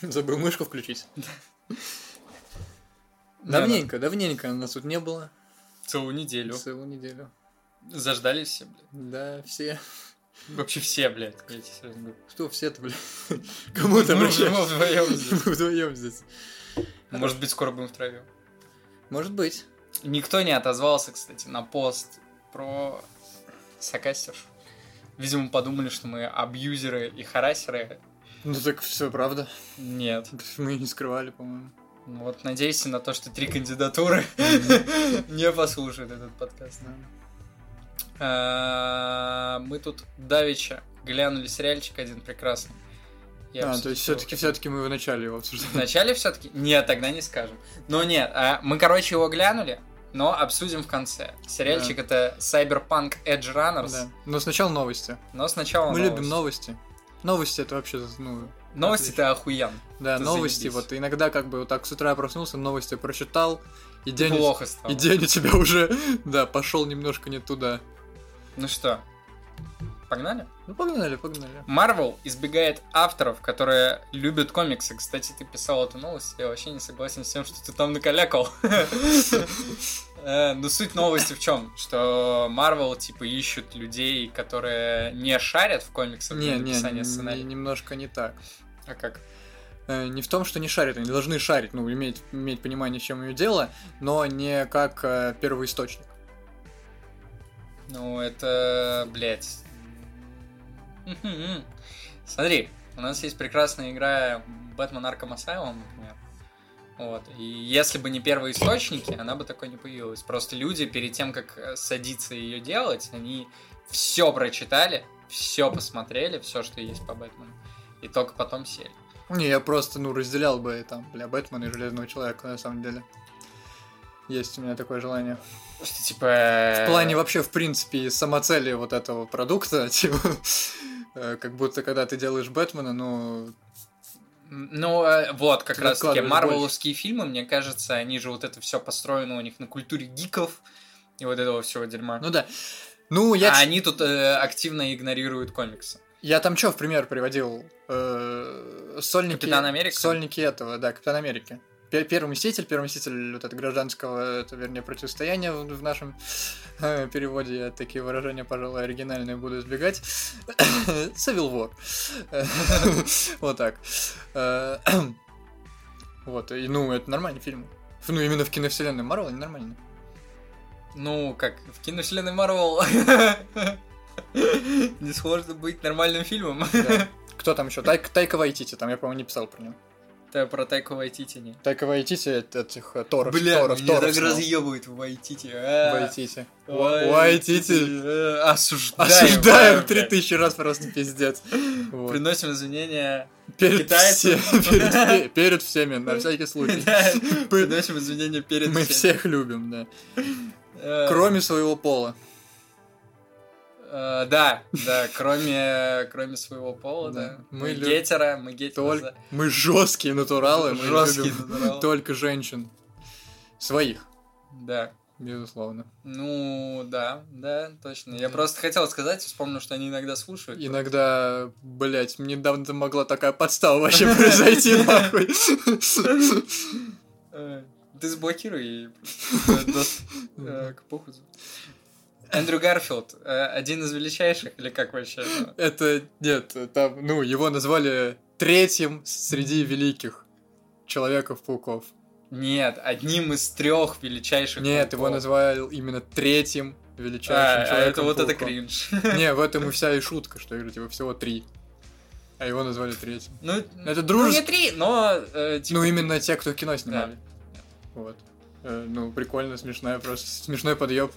Забыл мышку включить. Давненько, давненько нас тут не было. Целую неделю. Целую неделю. Заждались все, блядь. Да, все. Вообще все, блядь. Я тебе серьезно говорю. Что все-то, блядь? Кому обращаешься? мы вдвоем здесь. Мы вдвоем здесь. Может быть, скоро будем втроем. Может быть. Никто не отозвался, кстати, на пост про сокастершу. Видимо, подумали, что мы абьюзеры и харасеры. Ну так все правда. Нет. Мы не скрывали, по-моему. Ну вот надейся на то, что три кандидатуры не послушают этот подкаст. А, Мы тут давеча глянули сериальчик один прекрасный. Я А, то есть все-таки все-таки мы вначале его обсуждали. Вначале все-таки? Нет, тогда не скажем. Но нет, а, мы, короче, его глянули, но обсудим в конце. Сериальчик это Cyberpunk Edge Runners, Да. Но сначала новости. но сначала Мы новости. любим новости. Новости это вообще, ну, Новости-то охуенно. да, Это новости. заебись. Вот иногда как бы вот так с утра проснулся, новости прочитал, и день, Плохо стало. и день у тебя уже, да, пошел немножко не туда. Ну что, погнали? Ну погнали, погнали. Марвел избегает авторов, которые любят комиксы. Кстати, ты писал эту новость, я вообще не согласен с тем, что ты там накалякал. Э, Ну, суть новости в чем? Что Марвел, типа, ищут людей, которые не шарят в комиксах Не, для написания не- сценария. немножко не так. А как? Э, Не в том, что не шарят, они должны шарить, ну, иметь, иметь понимание, чем ее дело, но не как э, первоисточник. Ну, это, блядь. Смотри, у нас есть прекрасная игра Бэтмен Arkham Asylum, например. Вот. И если бы не первые источники, она бы такой не появилась. Просто люди перед тем, как э, садиться ее делать, они все прочитали, все посмотрели, все, что есть по Бэтмену. И только потом сели. Не, я просто, ну, разделял бы там, бля, Бэтмена и Железного Человека, на самом деле. Есть у меня такое желание. Что типа... В плане вообще, в принципе, самоцели вот этого продукта, типа, э, как будто когда ты делаешь Бэтмена, ну, Ну, э, вот, как раз таки, марвеловские фильмы, мне кажется, они же вот это все построено у них на культуре гиков и вот этого всего дерьма. ну да. Ну, я, а они тут э, активно игнорируют комиксы. я там что в пример приводил? Э, сольники... Капитан Америка? Сольники этого, да, Капитан Америки. Пе- Первый Мститель, Первый Мститель вот это гражданского, это, вернее, противостояния в, в нашем э, переводе. Я такие выражения, пожалуй, оригинальные буду избегать. Civil War. Вот так. Э, Вот, и, ну, это нормальный фильм. Ну, именно в киновселенной Марвел они нормальные. Ну, как в киновселенной Марвел не сложно быть нормальным фильмом. Да. Кто там еще? Тайка, Тайка Вайтити, там я, по-моему, не писал про него. Это про Тайку Вайтити не. Тайка Вайтити это этих э, Торов. Бля, Торов, меня Торов так снял. разъебывает в Вайтити. Вайтити. Вайтити. Осуждаем. Осуждаем три тысячи раз просто пиздец. Приносим извинения. Перед, китайцы. все- перед, все- перед всеми, на всякий случай. Приносим извинения перед Мы всеми. всех любим, да. Э, Кроме своего пола. Э, Да, да, кроме, кроме своего пола, Да. да. Мы Мы любим гетера, мы гетера. Только... Мы жесткие натуралы, мы Жесткие любим натуралы. только женщин. Своих, Да. безусловно. Ну, да, да, точно. Я просто хотел сказать, вспомнил, что они иногда слушают. Иногда, блять, недавно могла такая подстава вообще произойти, нахуй. Э, Ты заблокируй и э, к похуду. Эндрю Гарфилд, э, один из величайших, или как вообще? ну? Это, нет, там, ну, его назвали третьим среди великих Человеков-пауков. Нет, одним из трех величайших. Нет, его пауков. назвали именно третьим А, величайшим а это вот это кринж. Не, в этом и вся и шутка, что их типа всего три. А его назвали третьим. Ну, Это ну, друж- не три, но... э, типа, Ну, именно те, кто кино снимали. Вот. Э, Ну, прикольно, смешная просто. Смешной подъеб.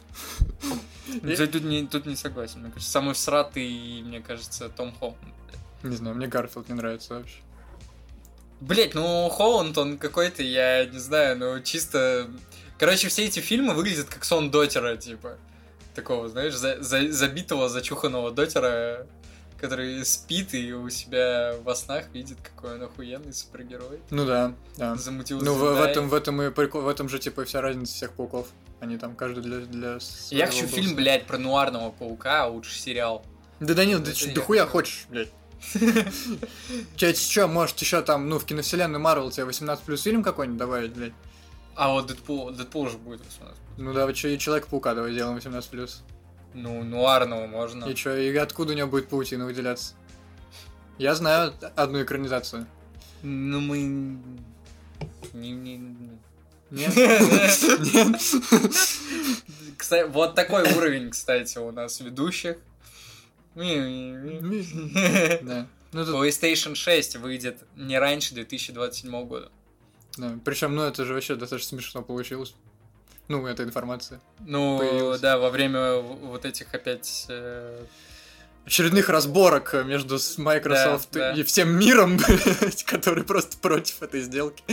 ну, ты тут не, тут не согласен. Мне кажется, самый всратый, мне кажется, Том Холланд. Не знаю, мне Гарфилд не нравится вообще. Блять, ну Холланд, он какой-то, я не знаю, ну чисто... Короче, все эти фильмы выглядят как сон дотера, типа. Такого, знаешь, за- за- забитого, зачуханного дотера, который спит и у себя во снах видит, какой он охуенный супергерой. Ну да, да. Замутил Ну, в, в этом, в этом и прикол, в этом же, типа, вся разница всех пауков. Они там каждый для, для Я хочу был. фильм, блядь, про нуарного паука, а лучше сериал. Да, Данил, Это ты да хуя хочешь, блядь. Че, че, может еще там, ну, в киновселенную Марвел тебе 18 плюс фильм какой-нибудь добавить, блядь? А вот Дэдпул, Дэдпул уже будет 18 Ну давай, что, и Человек-паука давай сделаем 18 плюс. Ну, нуарного можно. И что, и откуда у него будет паутина выделяться? Я знаю одну экранизацию. Ну, мы... Не, не, не. Нет? Нет? Кстати, вот такой уровень, кстати, у нас ведущих. Да. Ну, тут, PlayStation 6 выйдет не раньше 2027 года. да. Причем, ну, это же вообще достаточно смешно получилось. Ну, эта информация. Ну, Появился. да, во время вот этих опять... э, Очередных разборок между Microsoft Да, да. и всем миром, который просто против этой сделки.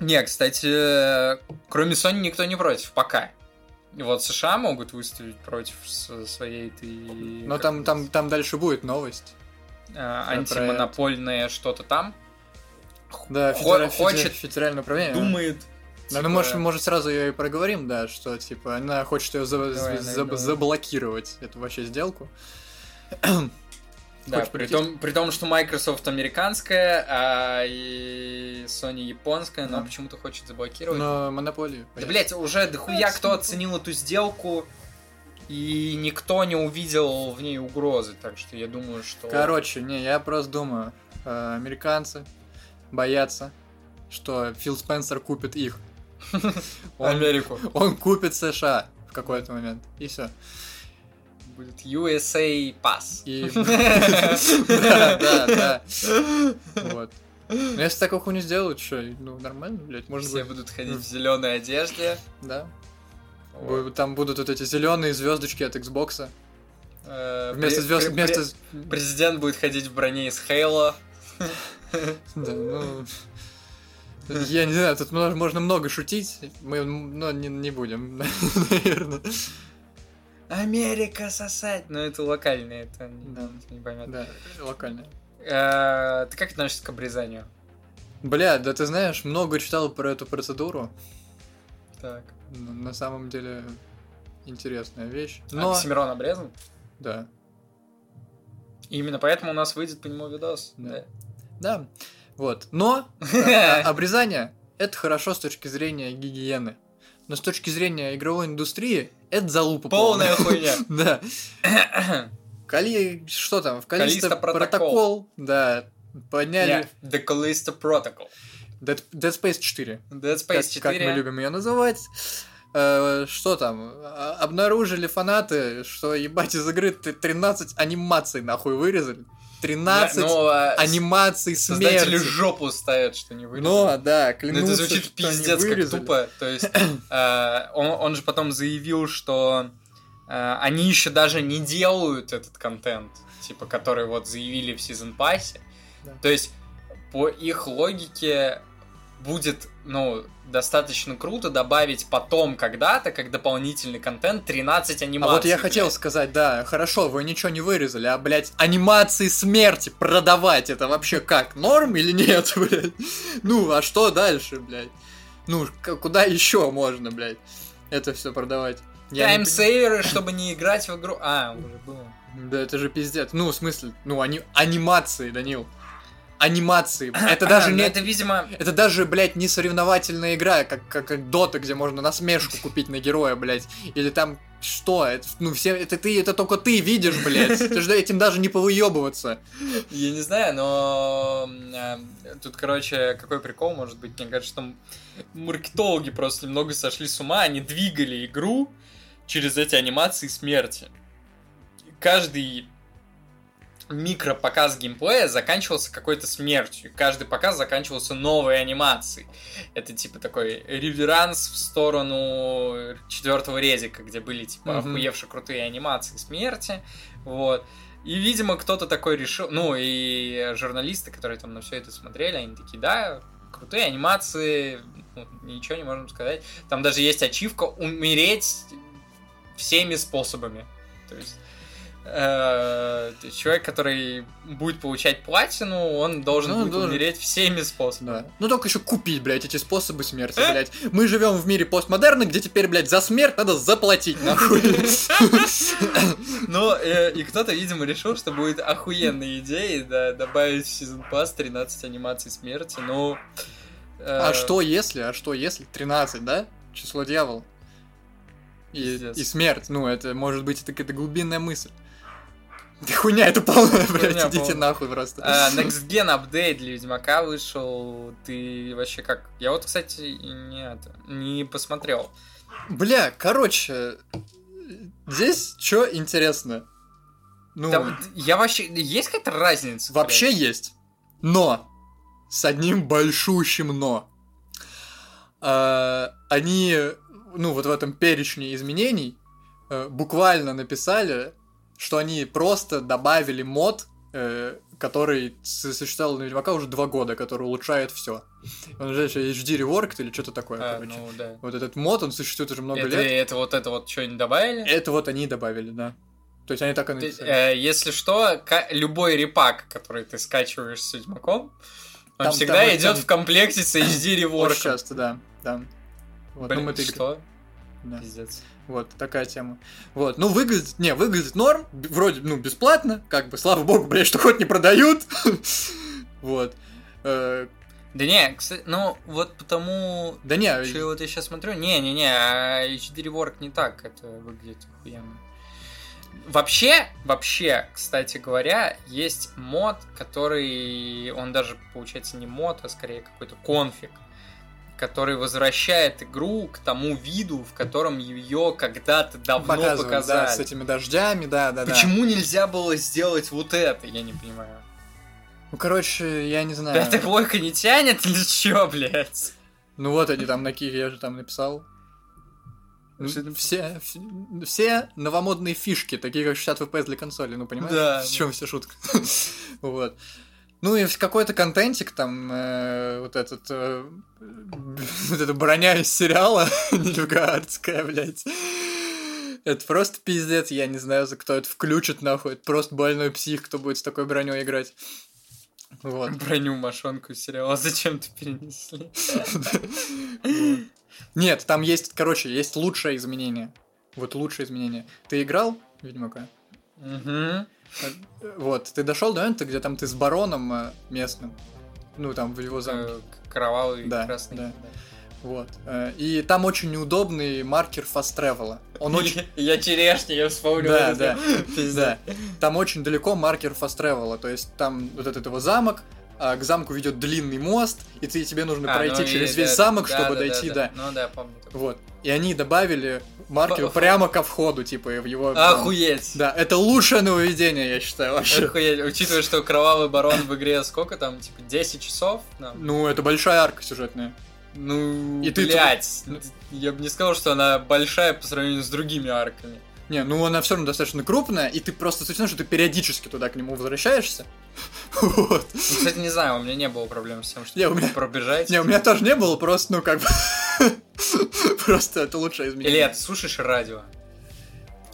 Не, кстати, кроме Sony никто не против, пока. И вот США могут выставить против своей этой... Но там, там, там дальше будет новость. про антимонопольное что-то там. Да, Хо- федера- хочет, федер- федеральное управление. думает. Да, ну, типа, может, может, сразу ее и проговорим, да, что, типа, она хочет ее за- Давай, за- давай, заблокировать, эту вообще сделку. Да, хочешь при прийти? том, при том, что Microsoft американская, а и Sony японская, но Да. почему-то хочет заблокировать. Но монополию. Да, блять, уже дохуя кто оценил эту сделку, и никто не увидел в ней угрозы, так что я думаю, что... Короче, не, я просто думаю, э, американцы боятся, что Фил Спенсер купит их. Америку. он купит США в какой-то момент. И все. Будет USA Pass. Да, да, да. Вот. Ну, если такую хуйню сделают, что, ну, нормально, блядь, можно Все будут ходить в зеленой одежде. да. Там будут вот эти зеленые звездочки от Xbox. Э, Вместо звезд, вместо... пре- Президент будет ходить в броне из Хейла. Да, ну... Я не знаю, тут можно много шутить, мы, но не, не будем, наверное. Америка сосать! Ну, это локально, это не, Да. не поймет. Да, локально. Э, Ты как относишься к обрезанию? Бля, да ты знаешь, много читал про эту процедуру. Так. Н- На самом деле интересная вещь. Но... Но, Оксимирон обрезан? да, И именно поэтому у нас выйдет по нему видос. Да. да, вот. Но а, обрезание это хорошо с точки зрения гигиены. Но с точки зрения игровой индустрии это залупа Полная хуйня. Да. Кали... Что там? В Калиста протокол. Да. Подняли The Callisto Protocol. Dead, Space 4. Dead Как, Space 4. как мы любим ее называть. Э, что там? А- Обнаружили фанаты, что ебать из игры т- 13 анимаций нахуй вырезали. 13 Ну, а анимаций Создатели смерти. жопу ставят, что не вырезали. Но, да, Ну, клянутся, это звучит что пиздец как вырезали. тупо. То есть, э, он, он же потом заявил, что э, они еще даже не делают этот контент, типа, который вот заявили в Season Pass. Да. То есть, по их логике будет, ну, достаточно круто добавить потом когда-то, как дополнительный контент, 13 А анимаций. вот я хотел блядь. сказать, да, хорошо, вы ничего не вырезали, а, блядь, анимации смерти продавать, это вообще как, норм или нет, блядь? Ну, а что дальше, блядь? Ну, куда еще можно, блядь, это все продавать? Я не Таймсейверы, чтобы не играть в игру. А, уже было. Да это же пиздец. Ну, в смысле, ну, ани... анимации, Данил. Анимации. Это даже Ну, не... Это, видимо, Это даже, блядь, не соревновательная игра, как, как, как Дота, где можно насмешку купить на героя, блядь. Или там что? Это, ну, все, это ты, это только ты видишь, блядь. Ты же этим даже не повыебываться. Я не знаю, но э, тут, короче, какой прикол может быть? Мне кажется, что маркетологи просто немного сошли с ума, они двигали игру через эти анимации смерти. Каждый микропоказ геймплея заканчивался какой-то смертью. Каждый показ заканчивался новой анимацией. Это типа такой реверанс в сторону четвертого резика, где были типа Мгм. охуевшие крутые анимации смерти. Вот. И, видимо, кто-то такой решил, ну, и журналисты, которые там на все это смотрели, они такие, да, крутые анимации, ну, ничего не можем сказать. Там даже есть ачивка умереть всеми способами. То есть человек, который будет получать платину, он должен Ну, будет должен. умереть всеми способами. Да. Ну только еще купить, блядь, эти способы смерти, блядь. Мы живем в мире постмодерна, где теперь, блядь, за смерть надо заплатить, нахуй. Но э, и кто-то, видимо, решил, что будет охуенной идеей да, добавить в сезон пас 13 анимаций смерти. Ну. э, А что если, а что если? 13, да? Число дьявола. И, и смерть. Ну, это может быть это какая-то глубинная мысль. Да хуйня, это полная, блядь, Хуйня идите полная. нахуй просто. А, Next Gen апдейт для Ведьмака вышел. Ты вообще как? Я вот, кстати, и не, это, не посмотрел. Бля, короче, здесь что интересно? Ну, Там- я вообще... Есть какая-то разница? вообще блядь? есть. Но. С одним большущим но. А, они, ну, вот в этом перечне изменений э, буквально написали, что они просто добавили мод, э, который существовал на Ведьмака уже два года, который улучшает все. Он еще HD Reworked или что-то такое, А, короче. ну да. Вот этот мод, он существует уже много Это, лет. это вот это вот что-нибудь добавили? Это вот они добавили, да. То есть они так и написали. э, если что, любой репак, который ты скачиваешь с Ведьмаком, он Там- всегда там- идет там- в комплекте с HD Очень реворком. часто, да. да. Вот, ну, Блин, мы это игр- что? да. Пиздец. Вот, такая тема. Вот, ну, выглядит, не, выглядит норм, вроде, ну, бесплатно, как бы, слава богу, блядь, что хоть не продают. Вот. Э, Да не, кстати, ну вот потому... Да не, Что вот я сейчас смотрю, не-не-не, а HD Rework не так это выглядит охуенно. Вообще, вообще, кстати говоря, есть мод, который, он даже, получается, не мод, а скорее какой-то конфиг, который возвращает игру к тому виду, в котором ее когда-то давно показывают, показали. да, с этими дождями, да, да, да. Почему нельзя было сделать вот это, я не понимаю. Ну, короче, я не знаю. Пятая плойка не тянет или чё, блядь? Ну, вот они там на киге, я же там написал. Ну? Все, вс- все новомодные фишки, такие как 60 FPS для консоли, ну понимаешь? Да, В да. чем вся шутка? Вот. Ну и какой-то контентик там э, вот этот э, вот эта броня из сериала Нильфгаардская, блядь. Это просто пиздец, я не знаю, за кто это включит, нахуй. Это просто больной псих, кто будет с такой броней играть. Вот. Броню мошонку из сериала зачем-то перенесли. Нет, там есть, короче, есть лучшее изменение. Вот лучшее изменение. Ты играл Ведьмака? Угу. Вот, ты дошел до момента, где там ты с бароном э, местным. Ну, там в его замке. Э, Кровавый Да, красный. да. Вот. Э, И там очень неудобный маркер fast travel. Он очень... Я черешня, я вспомнил. Да, да. Да. Там очень далеко маркер fast travel. То есть там вот этот его замок, а к замку ведет длинный мост, и ты, тебе нужно А, пройти ну и через да, весь замок, да, чтобы да, дойти, да. Ну да, помню. Вот. И они добавили маркер прямо ко входу, типа, в его... Охуеть. Да, это лучшее нововведение, я считаю, вообще. Охуеть. Учитывая, что Кровавый Барон в игре сколько там, типа, 10 часов? Ну, это большая арка сюжетная. Ну, И ты блядь, я бы не сказал, что она большая по сравнению с другими арками. Не, ну она все равно достаточно крупная, и ты просто том, что ты периодически туда к нему возвращаешься. Вот. Ну, кстати, не знаю, у меня не было проблем с тем, что Не, у меня- пробежать. Не, у меня тоже не было, просто, ну, как бы... Просто это лучшее Или изменение. ты слушаешь радио?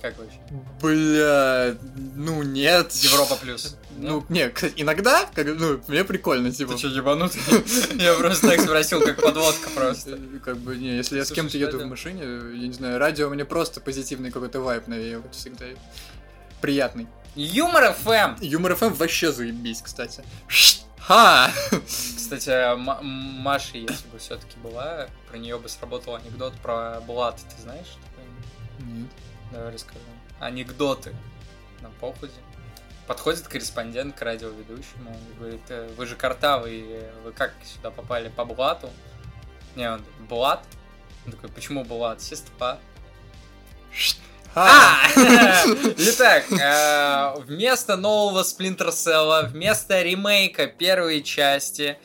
Как вообще? Бля, ну нет. Европа плюс. Ну, не, кстати, иногда, как, ну, мне прикольно, типа. Ты что, ебанутый? Я просто так спросил, как подводка просто. э, Как бы, не, если я с кем-то еду в машине, я не знаю, радио мне просто позитивный какой-то вайп навеивает всегда. Приятный. Юмор ФМ! Юмор ФМ вообще заебись, кстати. Ха! Кстати, М- М- Маша, если бы все-таки была, про нее бы сработал анекдот про блат. Ты знаешь? Нет. Давай расскажу. Анекдоты на походе. Подходит корреспондент к радиоведущему и говорит, «Э, вы же картавый, э, вы как сюда попали по блату? Не, он такой, блат? Он такой, почему блат? Сестра. Ха! А! Итак, э, вместо нового Splinter Cell, вместо ремейка первой части,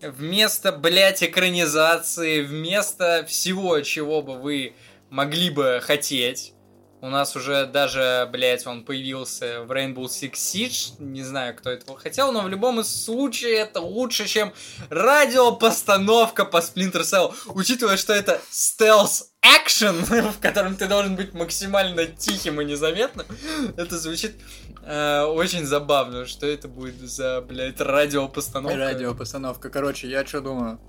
вместо, блядь, экранизации, вместо всего, чего бы вы могли бы хотеть, у нас уже даже, блядь, он появился в Rainbow Six Siege. Не знаю, кто этого хотел, но в любом случае это лучше, чем радиопостановка по Splinter Cell. Учитывая, что это стелс экшен, в котором ты должен быть максимально тихим и незаметным, это звучит э, очень забавно. Что это будет за, блядь, радиопостановка? Радиопостановка. Короче, я что думаю?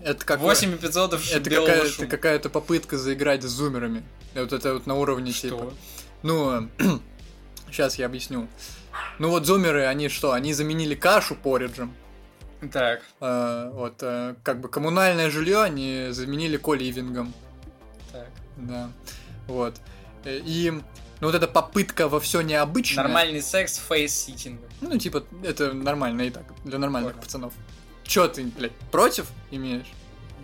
Это как 8 эпизодов это какая-то, какая-то попытка заиграть с зумерами. Вот это вот на уровне Что? типа. Ну, сейчас я объясню. Ну вот зумеры, они что? Они заменили кашу пориджем. Так, Э, вот, э, как бы коммунальное жилье они заменили коливингом. так. Да. Вот. Э, И ну, вот эта попытка во все необычное. Нормальный секс фейс-ситингом. Ну, типа, это нормально и так, для нормальных Понял. пацанов. Чё ты, блядь, против имеешь?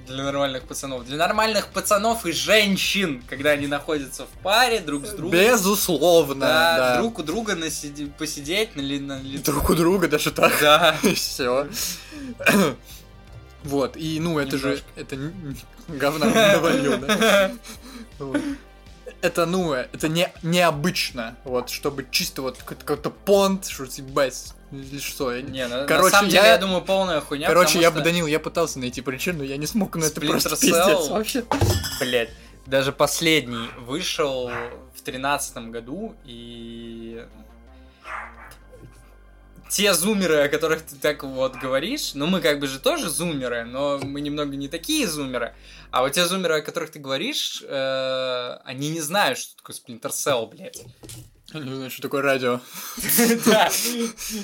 Для нормальных пацанов. Для нормальных пацанов и женщин, когда они находятся в паре друг с другом. Безусловно, Да, да. друг у друга насиди- посидеть на, ли- на ли- Друг у друга даже так. Да. Все. Вот, и ну это же, это говна навалил, да? Это, ну, это не, необычно, вот, чтобы чисто вот какой-то- понт, что ебать, или что, я не- Не, на, на Короче, самом деле, я- я думаю, полная хуйня. Короче, я что, бы, Данил, я пытался найти причину, но я не смог, но это просто пиздец вообще. Блять, даже последний вышел в тринадцатом году, и те зумеры, о которых ты так вот говоришь, ну мы как бы же тоже зумеры, но мы немного не такие зумеры. А вот те зумеры, о которых ты говоришь, э, они не знают, что такое Splinter Cell, блядь. Я Не знаю, что такое радио. Да.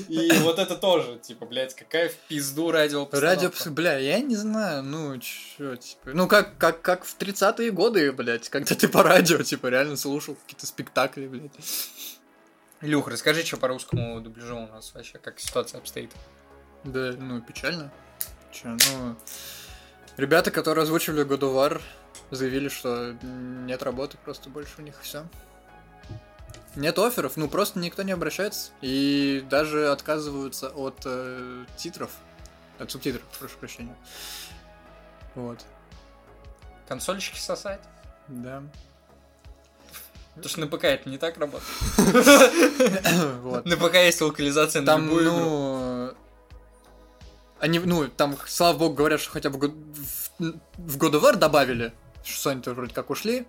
И вот это тоже, типа, блядь, какая в пизду радиопостановка. Радио, бля, я не знаю, ну, чё, типа, ну, как, как, как в 30-е годы, блядь, когда ты по радио, типа, реально слушал какие-то спектакли, блядь. Илюх, расскажи, что по русскому дубляжу у нас вообще, как ситуация обстоит. Да, ну, печально. Чё, ну, ребята, которые озвучивали God of War, заявили, что нет работы просто больше у них, все. Нет офферов, ну, просто никто не обращается. И даже отказываются от э, титров. От субтитров, прошу прощения. Вот, Консольщики сосать? да. Потому что на ПК это не так работает. На ПК есть локализация на Там, ну... Они, ну, там, слава богу, говорят, что хотя бы в, God of War добавили, что Sony тоже вроде как ушли.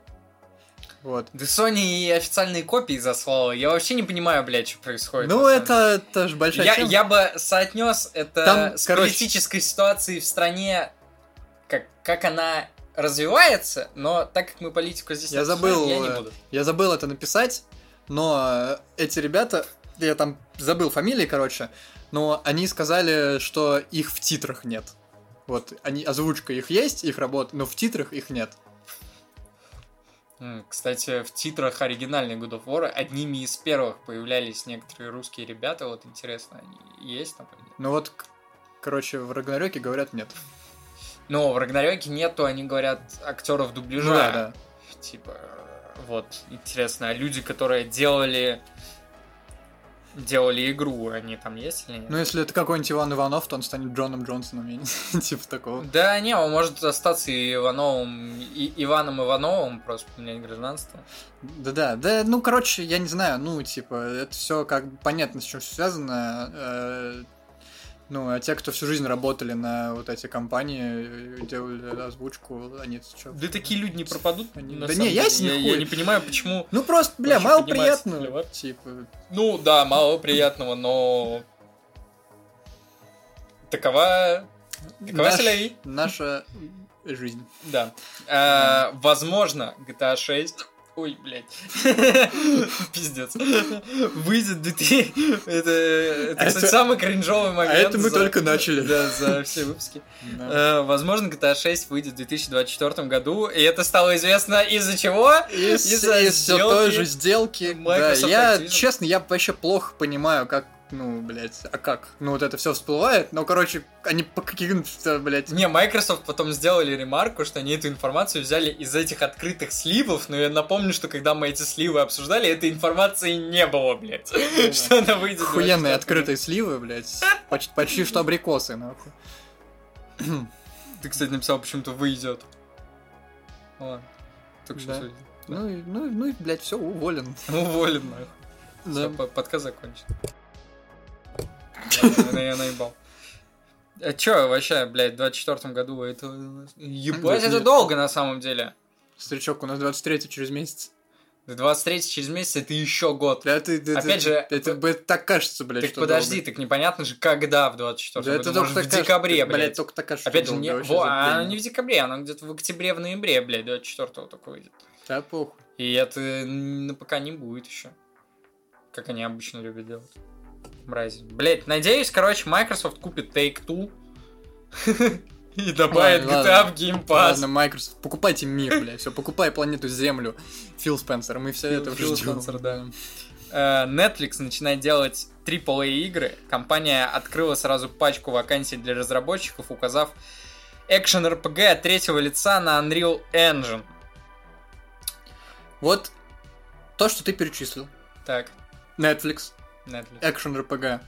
Вот. Да Sony и официальные копии заслала. Я вообще не понимаю, блядь, что происходит. Ну, это, это же большая Я, тема. я бы соотнес это Там, с короче- политической ситуацией в стране, как, как она развивается, но так как мы политику здесь Я забыл, я не буду. Я забыл это написать, но эти ребята, я там забыл фамилии, короче, но они сказали, что их в титрах нет. Вот, они, озвучка их есть, их работа, но в титрах их нет. Кстати, в титрах оригинальной God of War одними из первых появлялись некоторые русские ребята. Вот интересно, они есть там? Ну вот, короче, в Рагнарёке говорят нет. Но в Рагнарёке нету, они говорят, актеров дубляжа. Ну да, да. Типа, вот, интересно, а люди, которые делали делали игру, они там есть или нет? Ну, если это какой-нибудь Иван Иванов, то он станет Джоном Джонсоном, я не знаю, типа такого. Да не, он может остаться и Ивановым, и Иваном Ивановым, просто поменять гражданство. Да-да, да, ну, короче, я не знаю, ну, типа, это все как бы понятно, с чем связано. Ну, а те, кто всю жизнь работали на вот эти компании, э, делали озвучку, они что? Да такие люди не пропадут. Они- да не, деле. ясен я, хуй. я не понимаю, почему. Ну, просто, бля, мало поднимается приятно, сливать. типа. Ну да, мало приятного, но такова, такова наш- наша жизнь. Да. Э, возможно, GTA 6 Ой, блядь. Пиздец. Выйдет 2000... Это, это, кстати, самый кринжовый момент. А это мы за- только начали. Да, за все выпуски. Да. Э, Возможно, GTA 6 выйдет в 2024 году, и это стало известно из-за чего? Из, из-за из всё сделки той же сделки. Да, я, Activision. честно, я вообще плохо понимаю, как, ну, блядь, а как? Ну, вот это все всплывает. Ну, короче, они по каким-то, блядь, Не, Microsoft потом сделали ремарку, что они эту информацию взяли из этих открытых сливов, но я напомню, что когда мы эти сливы обсуждали, этой информации не было, блядь. Что она выйдет. охуенные 24 открытые сливы, блядь. Почти, что абрикосы, нахуй. Ты, кстати, написал, почему-то выйдет. Ладно. Только что видел. Ну, ну, ну блядь, все, уволен. Уволен, нахуй. Да. По- подкаст закончен. Я наебал. А чё вообще, блядь, в 24 году это... Ебать, это долго на самом деле. Старичок, у нас 23 через месяц. До 23 через месяц это еще год. Да, ты, ты- Опять ты- же, это, это- это так кажется, блядь, так что подожди, долго. так непонятно же, когда в 24 Да, это году. только Может, так в кажется, декабре, блядь, блядь. только так кажется, Опять же, не... Во, оно время. не в декабре, оно где-то в октябре, в ноябре, блядь, 24 такой выйдет. Да, похуй. И это на ПК не будет еще. Как они обычно любят делать. Мрази. Блять, надеюсь, короче, Microsoft купит Take-Two и добавит Ладно, GTA ладно. в Game Pass. Ладно, Microsoft, покупайте мир, блядь, все, покупай планету Землю. Фил Спенсер, мы все Фил- это Фил ждем. Спенсер, да. Э, Netflix начинает делать AAA игры. Компания открыла сразу пачку вакансий для разработчиков, указав экшен RPG от третьего лица на Unreal Engine. Вот то, что ты перечислил. Так, Netflix, Netflix. Action RPG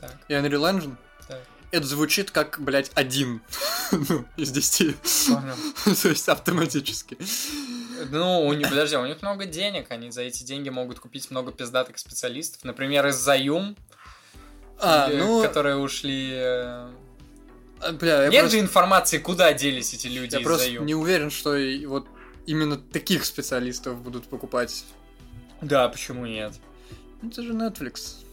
Так, и Unreal Engine. так. Это звучит как, блядь, один ну, из десяти. Понял. То есть автоматически. Ну, у них, подожди, у них много денег, они за эти деньги могут купить много пиздатых специалистов. Например, из Заюм, А, э, ну, которые ушли... э, а, бля, я Нет просто, же информации, куда делись эти люди я из просто Заюм. не уверен, что и вот именно таких специалистов будут покупать. Да, почему нет? Это же Netflix.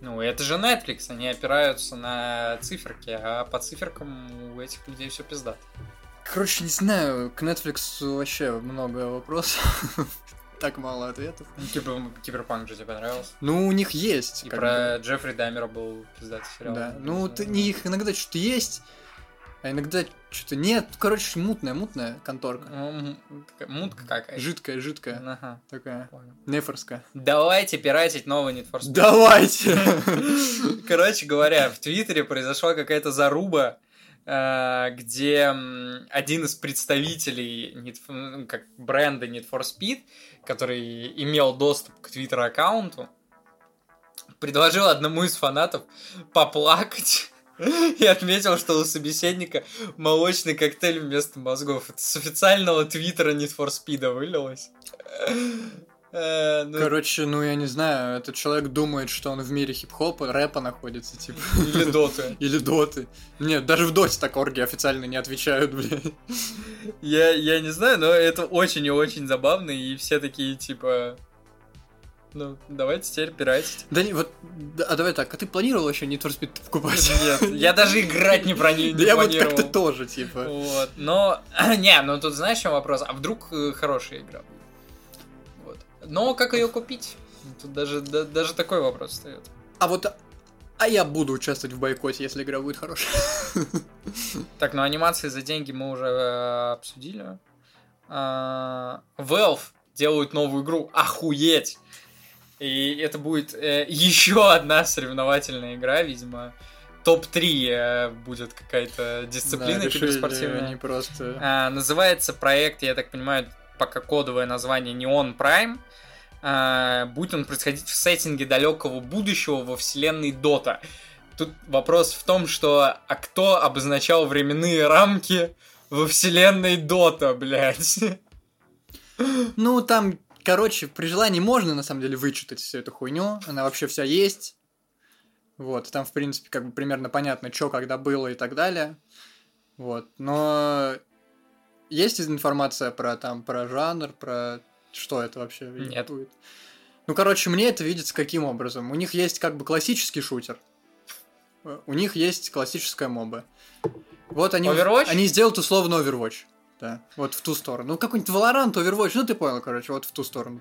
Ну, это же Netflix, они опираются на циферки, а по циферкам у этих людей все пизда. Короче, не знаю, к Netflix вообще много вопросов. Так мало ответов. Ну, Типа, Киберпанк же тебе понравился. Ну, у них есть. И про Джеффри Дамера был пиздатый сериал. Да. Ну, ты, не их иногда что-то есть, а иногда что-то нет. Короче, мутная, мутная конторка. Мутка какая. Жидкая, жидкая. Ага, Такая. понял. Нефорская. Давайте пиратить новый Need for Speed. Давайте! Короче говоря, в Твиттере произошла какая-то заруба, э, где один из представителей Need ну, как бренда Need for Speed, который имел доступ к Твиттер-аккаунту, предложил одному из фанатов поплакать и отметил, что у собеседника молочный коктейль вместо мозгов. Это с официального твиттера Need for Speed вылилось. Э, ну, Короче, ну я не знаю, этот человек думает, что он в мире хип-хопа, рэпа находится, типа. Или доты. Или доты. Нет, даже в доте так орги официально не отвечают, блядь. Я, я не знаю, но это очень и очень забавно, и все такие, типа... Ну, давайте теперь пиратить. Да не, вот, а давай так, а ты планировал вообще Need for Speed покупать? Нет, я даже играть не про не, Да я вот как-то тоже, типа. Вот, но... Не, ну тут знаешь, в чем вопрос? А вдруг э, хорошая игра? Вот. Но как ее купить? Тут даже, да- даже такой вопрос встает. А вот, а я буду участвовать в бойкоте, если игра будет хорошая. Так, ну анимации за деньги мы уже э, обсудили. А, Valve делают новую игру. Охуеть! И это будет э, еще одна соревновательная игра, видимо. Топ-3 э, будет какая-то дисциплина Да, киберспортивная. Не просто... А, называется проект, я так понимаю, пока кодовое название Neon Prime. А, будет он происходить в сеттинге далекого будущего во вселенной Дота. Тут вопрос в том, что а кто обозначал временные рамки во вселенной Дота, блядь? Ну, там, короче, при желании можно, на самом деле, вычитать всю эту хуйню. Она вообще вся есть. Вот, там, в принципе, как бы примерно понятно, что когда было и так далее. Вот, но есть информация про там, про жанр, про что это вообще Нет. будет? Ну, короче, мне это видится каким образом? У них есть как бы классический шутер. У них есть классическая моба. Вот они, Overwatch? они сделают условно Overwatch. Да, вот в ту сторону. Ну, какой-нибудь Valorant, Overwatch, ну ты понял, короче, вот в ту сторону.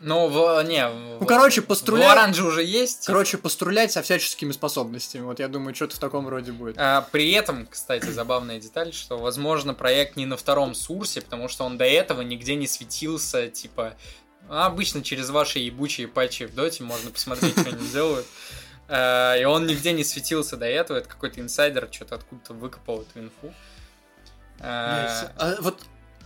Ну, в, не, Ну, короче, поструляй- В оранже уже есть. Короче, пострулять со всяческими способностями. Вот я думаю, что-то в таком роде будет. А, при этом, кстати, забавная деталь, что, возможно, проект не на втором сурсе, потому что он до этого нигде не светился, типа, обычно через ваши ебучие патчи в доте можно посмотреть, что они делают. А, И он нигде не светился до этого, это какой-то инсайдер что-то откуда-то выкопал эту инфу. А, А вот,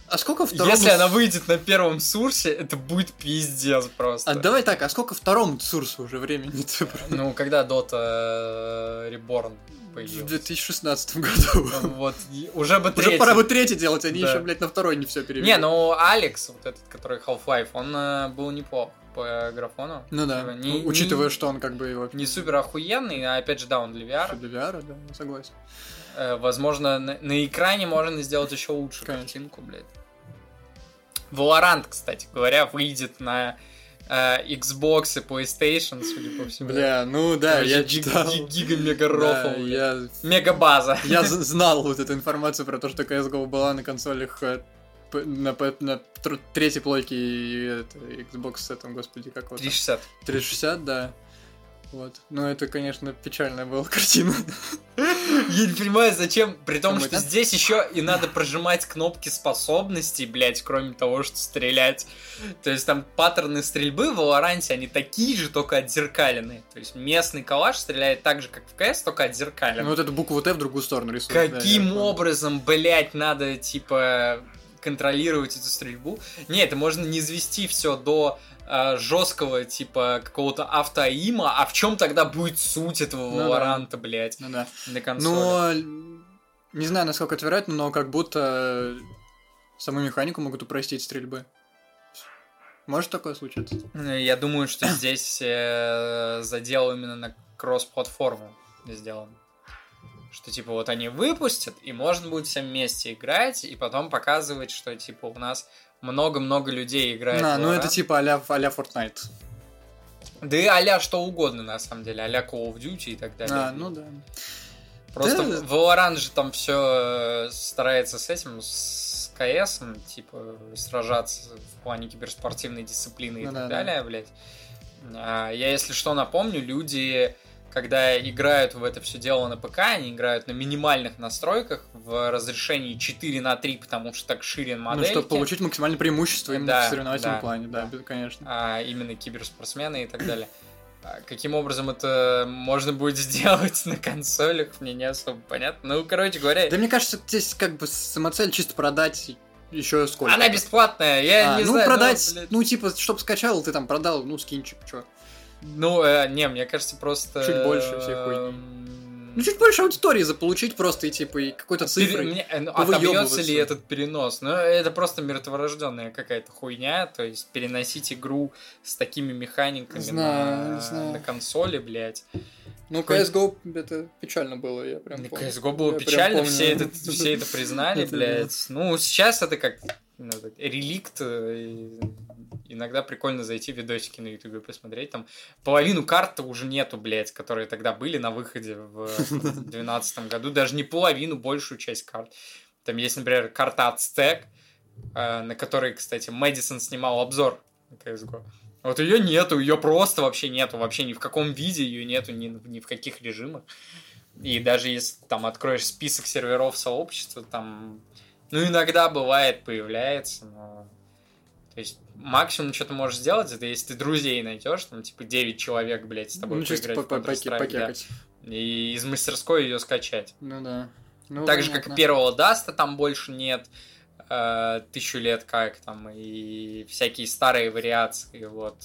а сколько второму... Если она выйдет на первом сурсе, это будет пиздец просто. А давай так, а сколько второму Цурсу уже времени? Ну, когда Dota Reborn В появилась. 2016 году. Вот, и уже бы Уже третий. пора бы третий делать, они Да. еще, блядь, на второй не все перевели. Не, ну Алекс, вот этот, который Half-Life, он э, был неплох по графону. Ну да, Типа, не- учитывая, не- что он как бы его... Не супер охуенный, а опять же, да, он для VR. Для VR, да, согласен. Э, возможно, на, на экране можно сделать еще лучше Конечно. картинку, блядь. Valorant, кстати говоря, выйдет на э, Xbox и PlayStation, судя по всему. Бля, ну да, Короче, я гиг- читал. гиг- Гига-мега Да, рофл. я Мега-база. Я знал вот эту информацию про то, что CSGO была на консолях э, на, на тр- третьей плойке и это, Xbox с этом, господи, как вот. 360. 360, да. Вот. Ну, это, конечно, печальная была картина. Я не понимаю, зачем, при том, что здесь еще и надо прожимать кнопки способностей, блять, кроме того, что стрелять. То есть там паттерны стрельбы в Валоранте, они такие же, только отзеркаленные. То есть местный калаш стреляет так же, как в КС, только отзеркален. Ну, вот эту букву Т в другую сторону рисует. Каким образом, блять, надо, типа, контролировать эту стрельбу? Не, это можно не извести все до жесткого, типа, какого-то автоима, а в чем тогда будет суть этого Ну да. Валоранта, блять, Ну да. на консоли? Но не знаю, насколько это вероятно, но как будто саму механику могут упростить стрельбы. Может такое случиться? Ну, Я думаю, что здесь э, задел именно на кросс-платформу сделан. Что, типа, вот они выпустят, и можно будет всем вместе играть, и потом показывать, что, типа, у нас много-много людей играет. А, в ну это типа а-ля, а-ля Fortnite. Да и а что угодно, на самом деле, а Call of Duty и так далее. А, ну да. Просто Да. Valorant же там все старается с этим, с КС, типа, сражаться в плане киберспортивной дисциплины и Ну так да, да. далее, блядь. А, Я, если что, напомню, люди, когда играют в это все дело на ПК, они играют на минимальных настройках в разрешении 4 на 3, потому что так ширен Ну, модельки. чтобы получить максимальное преимущество именно Да, в соревновательном да, плане, да, да. конечно. а именно киберспортсмены и так далее. А Каким образом это можно будет сделать на консолях, мне не особо понятно. Ну, короче говоря, Да мне кажется, здесь как бы самоцель чисто продать еще сколько. она бесплатная, я А, не ну, знаю. продать, блядь. ну, типа, чтоб скачал, ты там продал, ну, скинчик, чё. Ну, э, не, мне кажется, просто... Чуть больше всей хуйни. Ну, чуть больше аудитории заполучить просто и, типа, и какой-то пере- цифрой. мне- э, ну, повыёбываться. Отобьется ли этот перенос? Ну, это просто мертворожденная какая-то хуйня, то есть переносить игру с такими механиками Знаю, на, знаю. на консоли, блядь. Ну, CSGO это печально было, я прям помню. CSGO было Я печально, все это, все это признали, блядь. Ну, сейчас это как ну, так, реликт. э, Иногда прикольно зайти видосики на ютубе посмотреть. Там половину карт уже нету, блядь, которые тогда были на выходе в 2012 году. Даже не половину, большую часть карт. Там есть, например, карта Ацтек, э, на которой, кстати, Мэдисон снимал обзор на CSGO. Вот ее нету, ее просто вообще нету, вообще ни в каком виде ее нету, ни, ни в каких режимах. И даже если там откроешь список серверов сообщества, там, ну, иногда бывает, появляется, но... То есть, максимум, что ты можешь сделать, это если ты друзей найдешь, там, типа, 9 человек, блядь, с тобой Ну, поиграть в Counter-Strike, да. И из мастерской ее скачать. Ну, да. Ну, так же, как и первого Dust а там больше нет, э, тысячу лет как там, и всякие старые вариации, вот,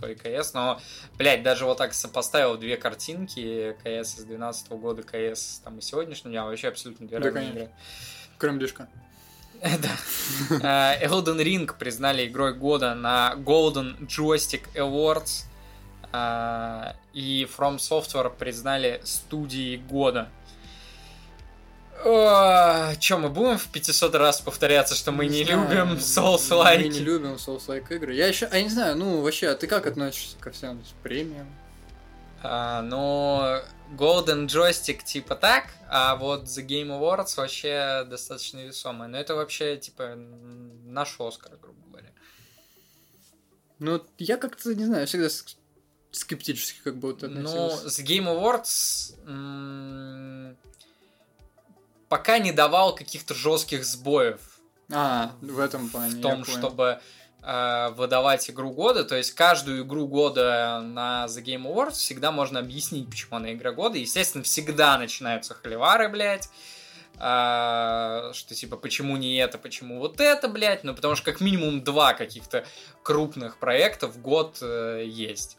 той КС, но, блядь, даже вот так сопоставил две картинки, КС из 2012 года, КС там и сегодняшнего дня, вообще абсолютно две Да, разные игры. Движка. Да. Э, Elden Ring признали игрой года на Golden Joystick Awards. э, И From Software признали студией года. Че, мы будем в 500 раз повторяться, что мы не знаю. любим Мы не Souls-like? любим Souls-like игры. Я еще, а я не знаю, ну, вообще, а ты как относишься ко всем премиям? А, Ну, Golden Joystick типа так, а вот The Game Awards вообще достаточно весомая. Но это вообще, типа, наш Оскар, грубо говоря. Ну, я как-то, не знаю, всегда скептически как будто Ну, относился. The Game Awards м, пока не давал каких-то жестких сбоев А, в этом плане. в том, понял. чтобы э, выдавать игру года. То есть каждую игру года на The Game Awards всегда можно объяснить, почему она игра года. Естественно, всегда начинаются холивары, блядь. А, что типа, почему не это, почему вот это, блядь. Ну, потому что как минимум два каких-то крупных проекта в год э, есть.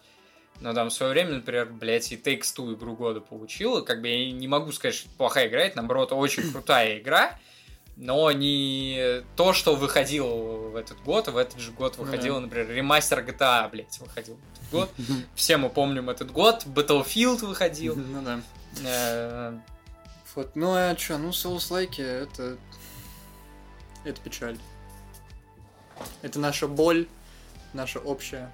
Но там в свое время, например, блядь, и Takes Two игру года получила. Как бы я не могу сказать, что плохая игра, это, наоборот, очень крутая игра. Но не то, что выходило в этот год, в этот же год Ну выходило, да. например, ремастер GTA, блядь, выходил в этот год. Все мы помним этот год, Battlefield выходил. Ну да. Э, Вот, ну а чё, ну Souls-like это... Это печаль. Это наша боль, наша общая.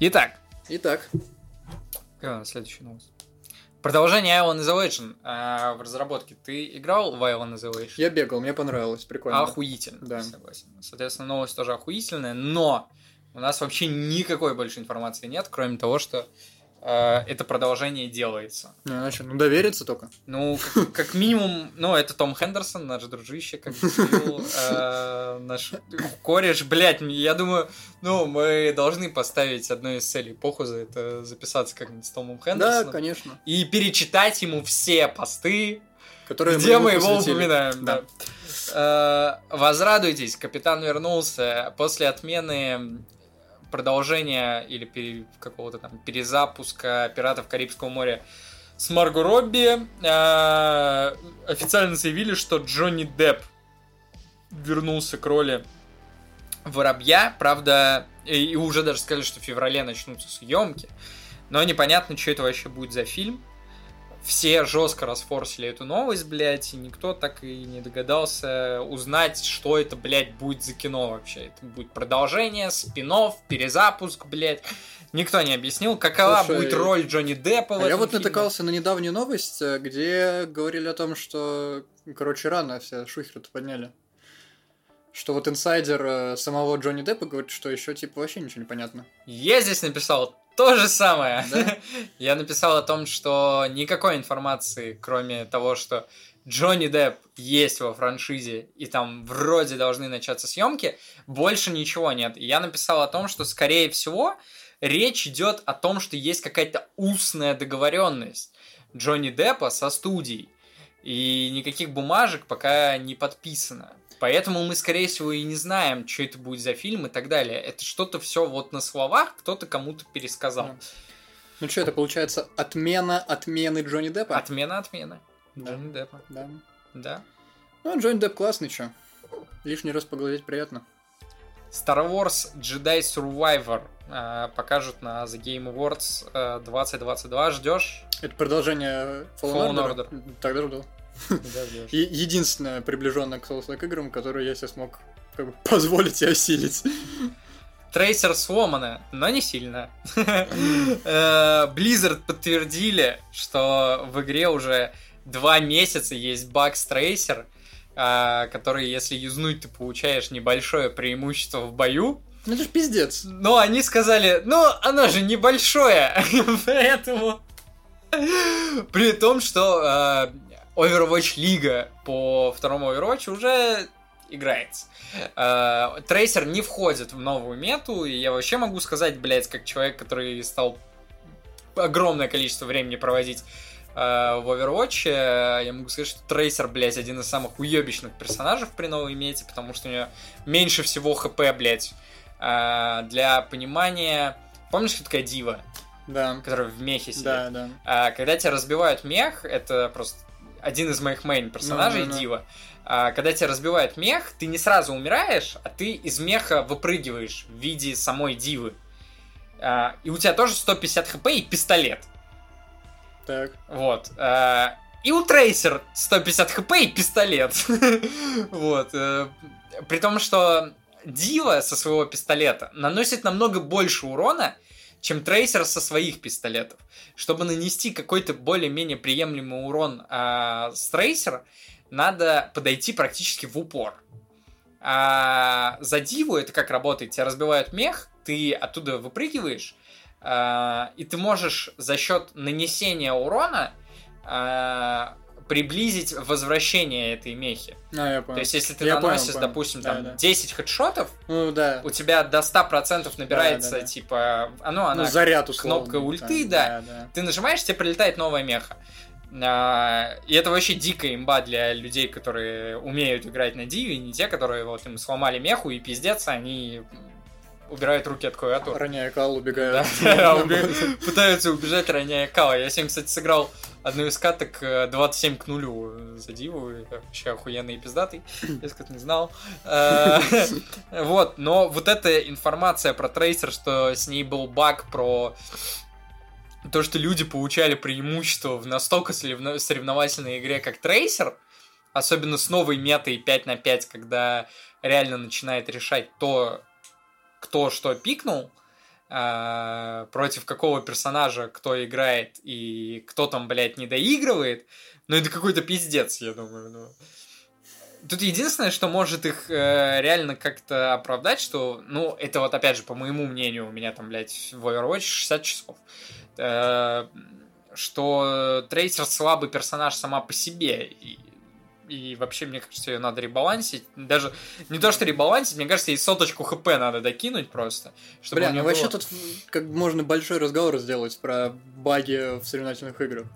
Итак, Итак, нас следующая новость? Продолжение Island Isolation а, в разработке. Ты играл в Island Isolation? я бегал, мне понравилось, прикольно. Охуительно, Да. согласен. Соответственно, новость тоже охуительная, но у нас вообще никакой больше информации нет, кроме того, что э, это продолжение делается. Ну, иначе, ну, довериться только. Ну, как, как минимум, ну, это Том Хендерсон, наш дружище, как сказал, э, наш кореш, блядь, я думаю, ну, мы должны поставить одной из целей похуза, это записаться как-нибудь с Томом Да, Хендерсоном конечно. и перечитать ему все посты, Которые где мы его посвятили. упоминаем, да. Э, Возрадуйтесь, капитан вернулся после отмены продолжения или пере- какого-то там перезапуска «Пиратов Карибского моря» с Марго Робби. э, Официально заявили, что Джонни Депп вернулся к роли Воробья. Правда, и и уже даже сказали, что в феврале начнутся съемки. Но непонятно, что это вообще будет за фильм все жестко расфорсили эту новость, блядь, и никто так и не догадался узнать, что это, блядь, будет за кино вообще. Это будет продолжение, спин перезапуск, блядь. Никто не объяснил, какова Слушай, будет роль Джонни Деппа в А я этом вот фильме. натыкался на недавнюю новость, э, где говорили о том, что, короче, рано все шухеры-то подняли. Что вот инсайдер э, самого Джонни Деппа говорит, что еще типа вообще ничего не понятно. Я здесь написал то же самое. Да? Я написал о том, что никакой информации, кроме того, что Джонни Депп есть во франшизе, и там вроде должны начаться съемки, больше ничего нет. И я написал о том, что, скорее всего, речь идет о том, что есть какая-то устная договоренность Джонни Деппа со студией. И никаких бумажек пока не подписано. Поэтому мы, скорее всего, и не знаем, что это будет за фильм и так далее. Это что-то все вот на словах кто-то кому-то пересказал. Да. Ну что, это получается отмена отмены Джонни Деппа? Отмена отмена. Да. Джонни Деппа. Да. Да. Ну, Джонни Депп классный, чё. Лишний раз поглазеть приятно. Star Wars Jedi Survivor э, покажут на The Game Awards э, 2022. Ждешь? Это продолжение Fallen, Fallen Order? Тогда жду. Да, ждешь. Е- единственное приближенное к Souls-like играм, которое я себе смог как бы, позволить и осилить. Трейсер сломана, но не сильно. Э, Blizzard подтвердили, что в игре уже два месяца есть баг с Трейсер, э, который, если юзнуть, ты получаешь небольшое преимущество в бою. Ну это ж пиздец. Но они сказали, ну, оно же небольшое, поэтому... При том, что э, Overwatch Лига по второму Overwatch уже играется. Э, Трейсер не входит в новую мету, и я вообще могу сказать, блядь, как человек, который стал огромное количество времени проводить э, в Overwatch, э, я могу сказать, что Трейсер, блядь, один из самых уебищных персонажей при новой мете, потому что у него меньше всего хп, блядь. Для понимания... Помнишь, что такая дива, Да. которая в мехе сидит? Да, да. Когда тебя разбивают мех, это просто один из моих мейн персонажей, Ну-ну-ну. Дива. А, когда тебя разбивает мех, ты не сразу умираешь, а ты из меха выпрыгиваешь в виде самой Дивы. А, и у тебя тоже 150 хп и пистолет. Так. Вот. А, и у Трейсер 150 хп и пистолет. Вот. э, При том, что Дива со своего пистолета наносит намного больше урона, чем Трейсер со своих пистолетов. Чтобы нанести какой-то более-менее приемлемый урон а, с Трейсера, надо подойти практически в упор. А за Диву это как работает? Тебя разбивают мех, ты оттуда выпрыгиваешь, а, и ты можешь за счет нанесения урона а, приблизить возвращение этой мехи. А, я понял. То есть, если ты Я понял, наносишь, понял. допустим, Да, там да. 10 хедшотов, Ну да. у тебя до 100% набирается, Да, да, да. типа, оно, она, Ну, заряд условно. кнопка ульты, да. да. ты нажимаешь, тебе прилетает новая меха. А, И это вообще дикая имба для людей, которые умеют играть на Диве, не те, которые вот им сломали меху и пиздец, они убирают руки от клавиатуры. Роняя кал, уби- пытаются убежать, роняя кала. Я сегодня, кстати, сыграл одну из каток э, 27 к нулю за Диву. Вообще охуенный и пиздатый. Я, кстати, не знал. Э, Вот, но вот эта информация про трейсер, что с ней был баг про то, что люди получали преимущество в настолько соревно- соревновательной игре, как трейсер, особенно с новой метой 5 на 5, когда реально начинает решать то, кто что пикнул, э, против какого персонажа кто играет и кто там, блядь, не доигрывает, ну это какой-то пиздец, я думаю. Ну. Тут единственное, что может их э, реально как-то оправдать, что, ну, это вот опять же, по моему мнению, у меня там, блядь, в Overwatch 60 часов. Э, что Трейсер слабый персонаж сама по себе. И, и вообще, мне кажется, ее надо ребалансить. Даже не то, что ребалансить, мне кажется, ей соточку хп надо докинуть просто. Чтобы Бля, ну вообще было... тут как можно большой разговор сделать про баги в соревновательных играх.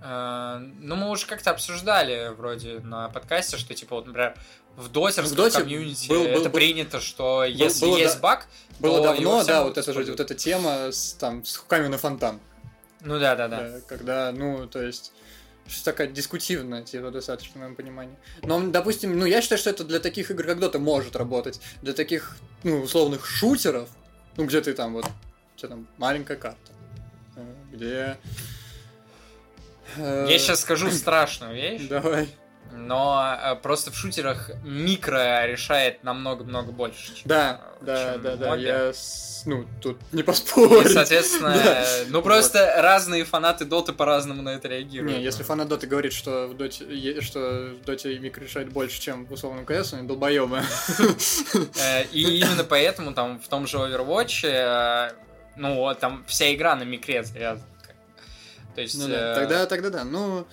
Uh, ну, мы уже как-то обсуждали вроде на подкасте, что, типа, вот, например, в дотерском в доте комьюнити был, был, это был, принято, что если было, есть да, баг, было давно, да, вот эта же вот эта тема с там с хуками на фонтан. Ну да, да, да. Когда, ну, то есть что такая дискутивная, типа, достаточно, в моем понимании. Но, допустим, ну, я считаю, что это для таких игр, как Dota, может работать. Для таких, ну, условных шутеров, ну, где ты там вот, что там, маленькая карта, э, где... Э, я сейчас скажу страшную вещь. Давай но э, просто в шутерах микро решает намного-много больше. Чем, да, да, чем да, да, я ну, тут не поспорю. Соответственно, да. ну просто вот. разные фанаты Доты по-разному на это реагируют. Не, если фанат Доты говорит, что в Доте, что в Доте микро решает больше, чем в условном КС, они долбоебы. Э, и именно поэтому там в том же Overwatch, э, ну, там вся игра на микре завязана. То есть... Ну, да. Тогда, тогда да. Ну,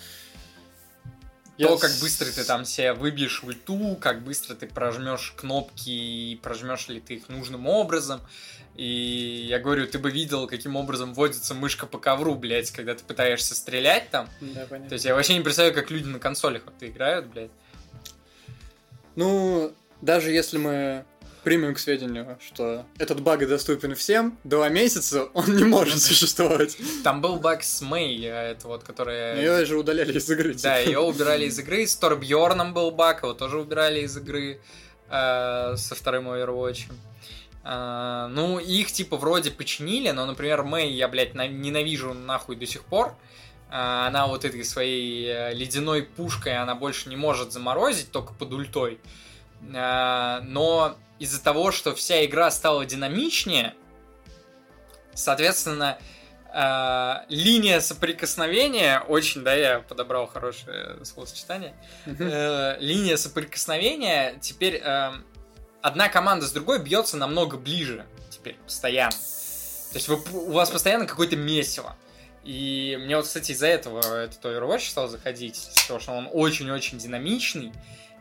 то, как быстро ты там себя выбьешь ульту, как быстро ты прожмешь кнопки и прожмешь ли ты их нужным образом. И я говорю, ты бы видел, каким образом водится мышка по ковру, блядь, когда ты пытаешься стрелять там. Да, понятно. То есть я вообще не представляю, как люди на консолях вот играют, блядь. Ну, даже если мы примем к сведению, что этот баг доступен всем, два месяца он не может существовать. Там был баг с Мэй, э, это вот, которая... Ее же удаляли из игры. Да, ее убирали из игры, с Торбьорном был баг, его тоже убирали из игры э, со вторым Overwatch. Э, ну, их типа вроде починили, но, например, Мэй я, блядь, ненавижу нахуй до сих пор. Э, она вот этой своей э, ледяной пушкой, она больше не может заморозить, только под ультой. Э, но из-за того, что вся игра стала динамичнее, соответственно, э, линия соприкосновения, очень, да, я подобрал хорошее словосочетание, э, линия соприкосновения теперь э, одна команда с другой бьется намного ближе теперь, постоянно. То есть вы, у вас постоянно какое-то месиво. И мне вот, кстати, из-за этого этот Overwatch стал заходить, потому что он очень-очень динамичный,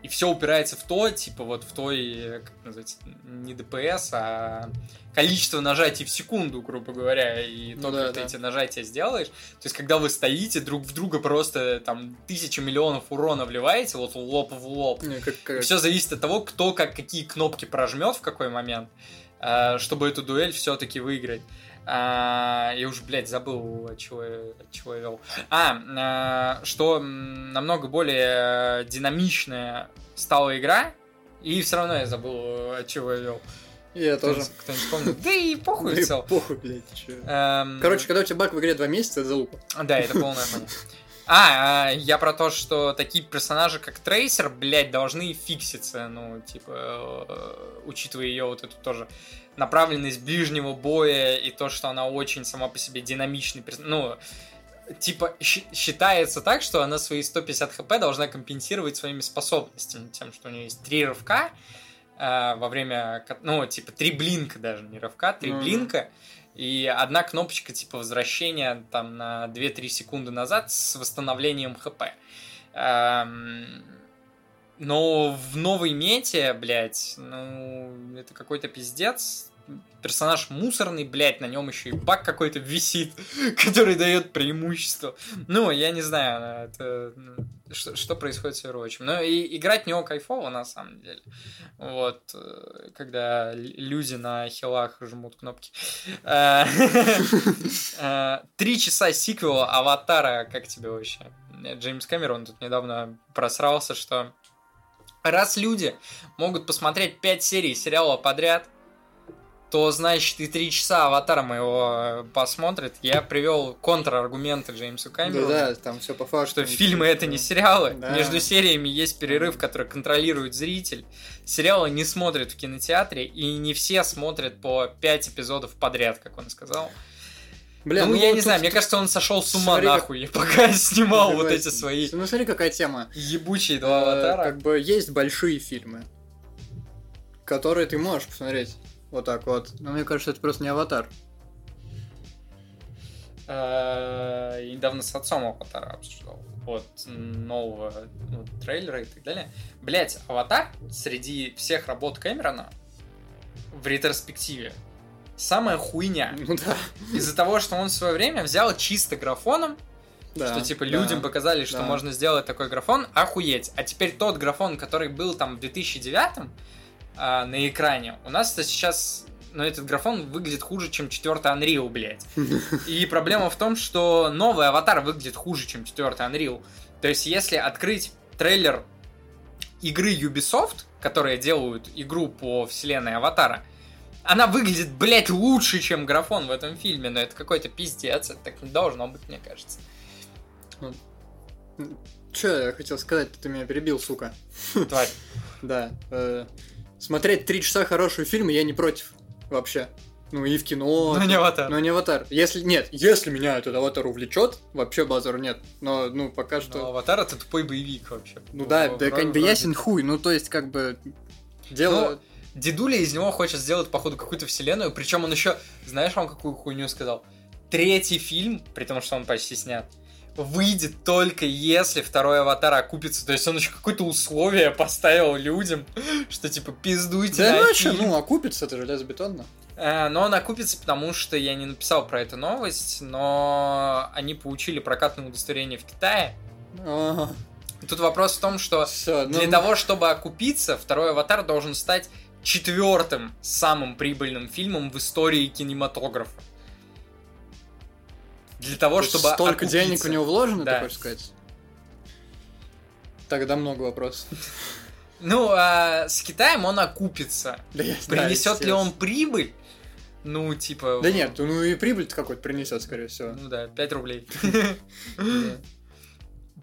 и все упирается в то, типа вот в той, как называется, не ДПС, а количество нажатий в секунду, грубо говоря, и ну, то, да, как да. ты эти нажатия сделаешь. То есть, когда вы стоите, друг в друга просто там тысячи миллионов урона вливаете, вот лоб в лоб. Не, как, как... Все зависит от того, кто как какие кнопки прожмет в какой момент, э, чтобы эту дуэль все-таки выиграть. А, я уже, блядь, забыл, от чего, от чего я вел. А, а, что намного более динамичная стала игра, и все равно я забыл, от чего я вел. Я кто тоже. Кто-нибудь помнит? Да и похуй да и похуй, блядь, чё. Эм... Короче, когда у тебя баг в игре два месяца, это залупа. Да, это полная хуйня. А, я про то, что такие персонажи, как Трейсер, блядь, должны фикситься, ну, типа, э, учитывая ее вот эту тоже направленность ближнего боя и то, что она очень сама по себе динамичный. Ну, типа, считается так, что она свои 150 хп должна компенсировать своими способностями, тем, что у нее есть три рывка э, во время, ну, типа, три блинка даже, не рывка, три mm-hmm. блинка, и одна кнопочка, типа, возвращения там на 2-3 секунды назад с восстановлением хп. Эм, но в новой мете, блядь, ну, это какой-то пиздец. Персонаж мусорный, блядь, на нем еще и баг какой-то висит, который дает преимущество. Ну, я не знаю, это, ну, что, что происходит с Overwatch. Но и играть в него кайфово, на самом деле. Вот, э, когда люди на хилах жмут кнопки. Э, э, три часа сиквела Аватара, как тебе вообще? Джеймс Кэмерон тут недавно просрался, что раз люди могут посмотреть 5 серий сериала подряд, то значит и три часа аватара моего посмотрит. Я привел контраргументы Джеймсу Кэмерону. Да, да, там все по факту. Что фильмы это не сериалы. Да. Между сериями есть перерыв, который контролирует зритель. Сериалы не смотрят в кинотеатре, и не все смотрят по 5 эпизодов подряд, как он сказал. Бля, ну, я не тут- знаю, мне кажется, он сошел с ума Смотри, как- нахуй, пока снимал вот эти свои Ну смотри, какая тема. ебучие два Э, аватара. Как бы есть большие фильмы, которые ты можешь посмотреть вот так вот. Но мне кажется, это просто не аватар. Э, и недавно с отцом Аватара обсуждал. Вот нового ну, трейлера и так далее. Блять, Аватар среди всех работ Кэмерона в ретроспективе самая хуйня. Ну да. Из-за того, что он в свое время взял чисто графоном, да что типа да. людям показали, что да. можно сделать такой графон, охуеть. А теперь тот графон, который был там в 2009 а, на экране, у нас это сейчас, ну этот графон выглядит хуже, чем четвертый Unreal, блядь. И проблема в том, что новый аватар выглядит хуже, чем четвертый Unreal. То есть, если открыть трейлер игры Ubisoft, которые делают игру по вселенной Аватара, она выглядит, блядь, лучше, чем графон в этом фильме, но это какой-то пиздец, это так не должно быть, мне кажется. Че я хотел сказать, ты меня перебил, сука. Тварь. Да. э, смотреть три часа хороший фильм я не против. Вообще. Ну и в кино. Ну, не аватар. Но не аватар. Если нет, если меня этот аватар увлечет, вообще базару нет. Но ну пока Но что. аватар это тупой боевик вообще. Ну да, да, как бы ясен хуй. Ну то есть как бы дело. Дедуля из него хочет сделать, походу, какую-то вселенную, причем он еще, знаешь, он какую хуйню сказал? Третий фильм, при том, что он почти снят, выйдет только если второй аватар окупится. То есть он еще какое-то условие поставил людям, что типа пиздуйте Да на ну а ну окупится это железобетонно. Э, Но он окупится, потому что я не написал про эту новость, но они получили прокатное удостоверение в Китае. Ага. Тут вопрос в том, что Всё, ну, для того, чтобы окупиться, второй аватар должен стать четвертым самым прибыльным фильмом в истории кинематографа. Для того, чтобы столько окупиться. денег в него вложено, Да. ты хочешь сказать? Тогда много вопросов. Ну, а с Китаем он окупится. Да, я- да, Принесет ли он прибыль? Ну, типа... Да нет, ну и прибыль-то какой-то принесет, скорее всего. Ну да, 5 рублей.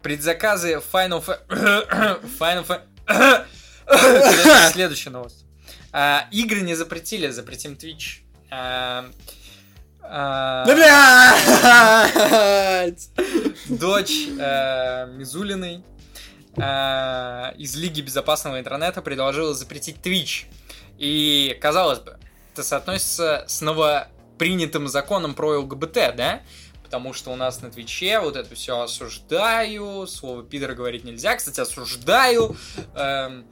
Предзаказы Final Fa- Final Fa- Следующая- Следующая новость. А, Игры не запретили, запретим Twitch. А, Да блядь! дочь э, Мизулиной э, из Лиги безопасного интернета предложила запретить Twitch. И, казалось бы, это соотносится с новопринятым законом про ЛГБТ, да? Потому что у нас на Твиче вот это все осуждаю, слово пидор говорить нельзя, кстати, осуждаю. Эм,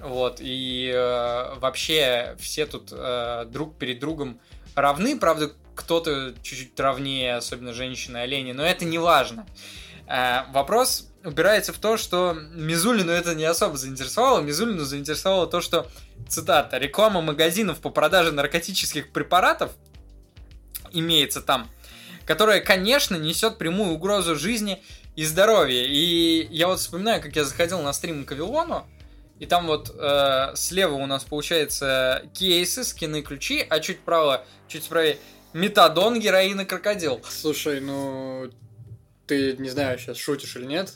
вот, и э, вообще все тут э, друг перед другом равны, правда, кто-то чуть-чуть равнее, особенно женщины-олени, но это не важно. Э, вопрос упирается в то, что Мизулину это не особо заинтересовало. Мизулину заинтересовало то, что, цитата, реклама магазинов по продаже наркотических препаратов имеется там, которая, конечно, несет прямую угрозу жизни и здоровья. И я вот вспоминаю, как я заходил на стрим к Авилону, и там вот э, слева у нас получается кейсы, скины, ключи, а чуть право, чуть справа метадон, героин и крокодил. Слушай, ну ты не знаю, сейчас шутишь или нет.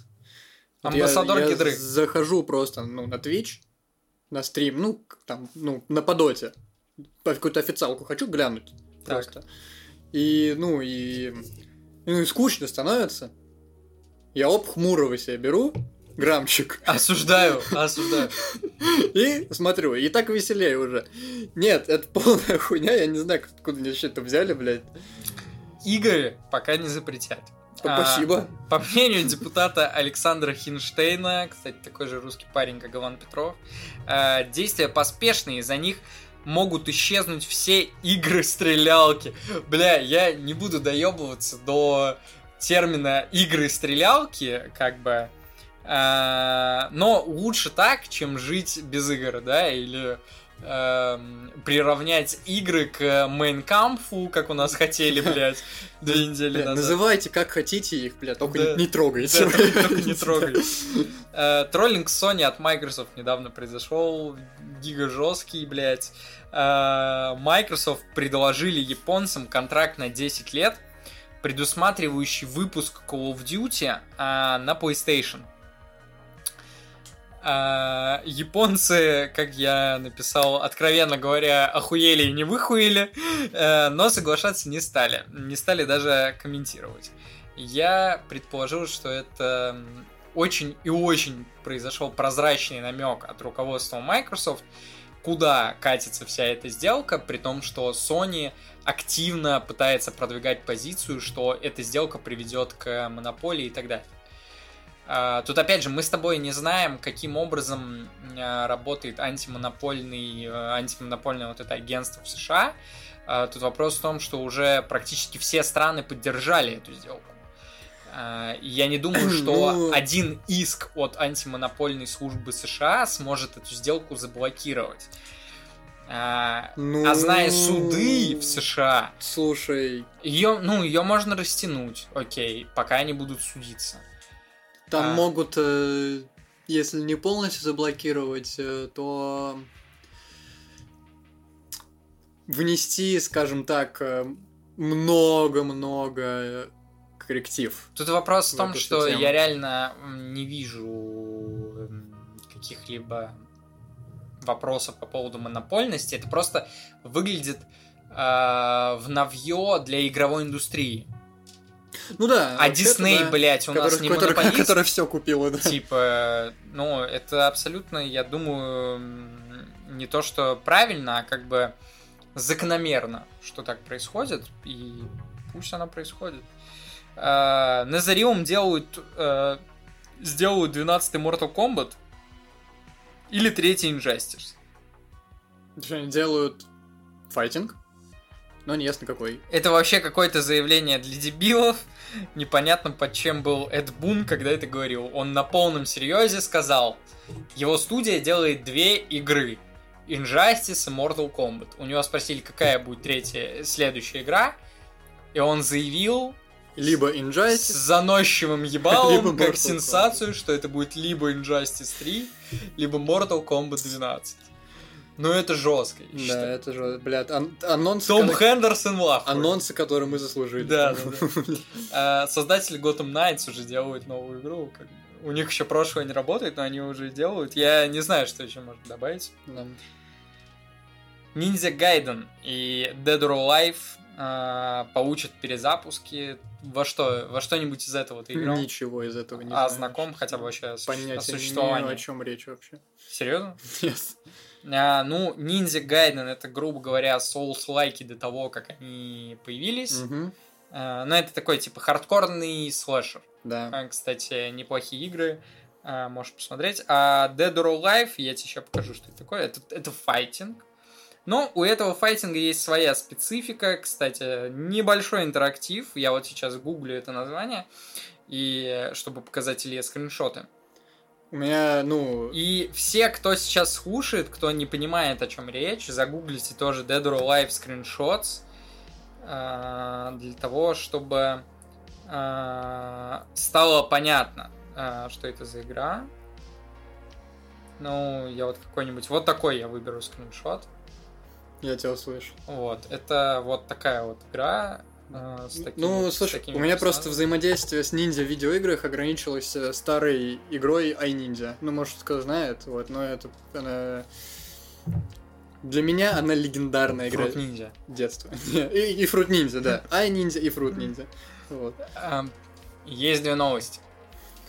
Амбассадор я, я Гидры. захожу просто ну, на Twitch, на стрим, ну, там, ну, на подоте. По какую-то официалку хочу глянуть. Так. Просто. И, ну, и, ну, и скучно становится. Я оп, хмурого себе беру, граммчик, Осуждаю, осуждаю. и смотрю, и так веселее уже. Нет, это полная хуйня, я не знаю, откуда они вообще это взяли, блядь. Игры пока не запретят. А, Спасибо. По мнению депутата Александра Хинштейна, кстати, такой же русский парень, как Иван Петров, э, действия поспешные, из-за них могут исчезнуть все игры-стрелялки. Бля, я не буду доебываться до термина игры-стрелялки, как бы, но лучше так, чем жить без игр, да, или эм, приравнять игры к мейнкампу, как у нас хотели, блядь, две недели назад. называйте как хотите их, бля, только не, трогайте. Только- не трогай. Э, Троллинг Sony от Microsoft недавно произошел, гига жесткий, блядь. Э, Microsoft предложили японцам контракт на 10 лет, предусматривающий выпуск Call of Duty э, на PlayStation. Э, Японцы, как я написал, откровенно говоря, охуели и не выхуели, э, но соглашаться не стали. Не стали даже комментировать. Я предположил, что это очень и очень произошел прозрачный намек от руководства Microsoft, куда катится вся эта сделка, при том, что Sony активно пытается продвигать позицию, что эта сделка приведет к монополии и так далее. А, Тут опять же мы с тобой не знаем, каким образом а, работает антимонопольный, э, антимонопольное вот это агентство в США. А, Тут вопрос в том, что уже практически все страны поддержали эту сделку. Я не думаю, что Ну- один иск от антимонопольной службы США сможет эту сделку заблокировать. А Ну, а зная суды в США, Слушай, ее, ну, ее можно растянуть, окей, пока они будут судиться. Там А. могут, э, если не полностью заблокировать, э, то внести, скажем так, э, много-много корректив. Тут вопрос в том, что тему. я реально не вижу каких-либо вопросов по поводу монопольности. Это просто выглядит э, в навье для игровой индустрии. Ну да. А Дисней, да, блядь, у нас который, не который, монополист. который все купила, да. Типа, ну, это абсолютно, я думаю, не то, что правильно, а как бы закономерно, что так происходит, и пусть оно происходит. А, Назариум делают, э, сделают 12-й Mortal Kombat или третий Injustice. Они делают файтинг, но не ясно какой. Это вообще какое-то заявление для дебилов. Непонятно, под чем был Эд Бун, когда это говорил. Он на полном серьезе сказал, его студия делает две игры. Injustice и Mortal Kombat. У него спросили, какая будет третья, следующая игра. И он заявил Либо с Injustice, заносчивым ебалом, Либо как Mortal сенсацию, что это будет либо Injustice 3, либо Mortal Kombat 12. Ну это жестко, да, считаю. это же, блядь, ан- анонсы, Том ко- Хендерсон в ахуе. анонсы, которые мы заслужили. Да, да, А, Создатели Gotham Knights уже делают новую игру. как бы. У них еще прошлое не работает, но они уже делают. Я не знаю, что еще можно добавить. Да. Ninja Gaiden и Dead or Alive а, получат перезапуски. Во что? Во что-нибудь из этого ты играл? Ничего из этого не а знаю. знаком хотя бы вообще о Понятия не имею, существовании? о чем речь вообще. Серьезно? Yes. А, ну, Ninja Gaiden это, грубо говоря, Souls-лайки до того, как они появились. А, но это такой, типа, хардкорный слэшер. Да. А, Кстати, неплохие игры. а, Можешь посмотреть. А Dead or Alive, я тебе сейчас покажу, что это такое. Это, это файтинг. Но у этого файтинга есть своя специфика. Кстати, небольшой интерактив. Я вот сейчас гуглю это название. И э, чтобы показать Илье скриншоты. У меня, ну, И все, кто сейчас слушает, кто не понимает, о чем речь, загуглите тоже Dead or Alive screenshots а, для того, чтобы а, стало понятно, а, что это за игра. Ну, я вот какой-нибудь... Вот такой я выберу скриншот. я тебя услышу. Вот, это вот такая вот игра. А, с такими- ну, с слушай, такими у меня просто взаимодействие с ниндзя в видеоиграх ограничилось э, старой игрой iNinja. Ну, может, кто знает, вот, но это она... Для меня она легендарная игра Fruit Ninja. детства. И, и Fruit Ninja, да. iNinja и Fruit Ninja. Вот. А, Есть две новости.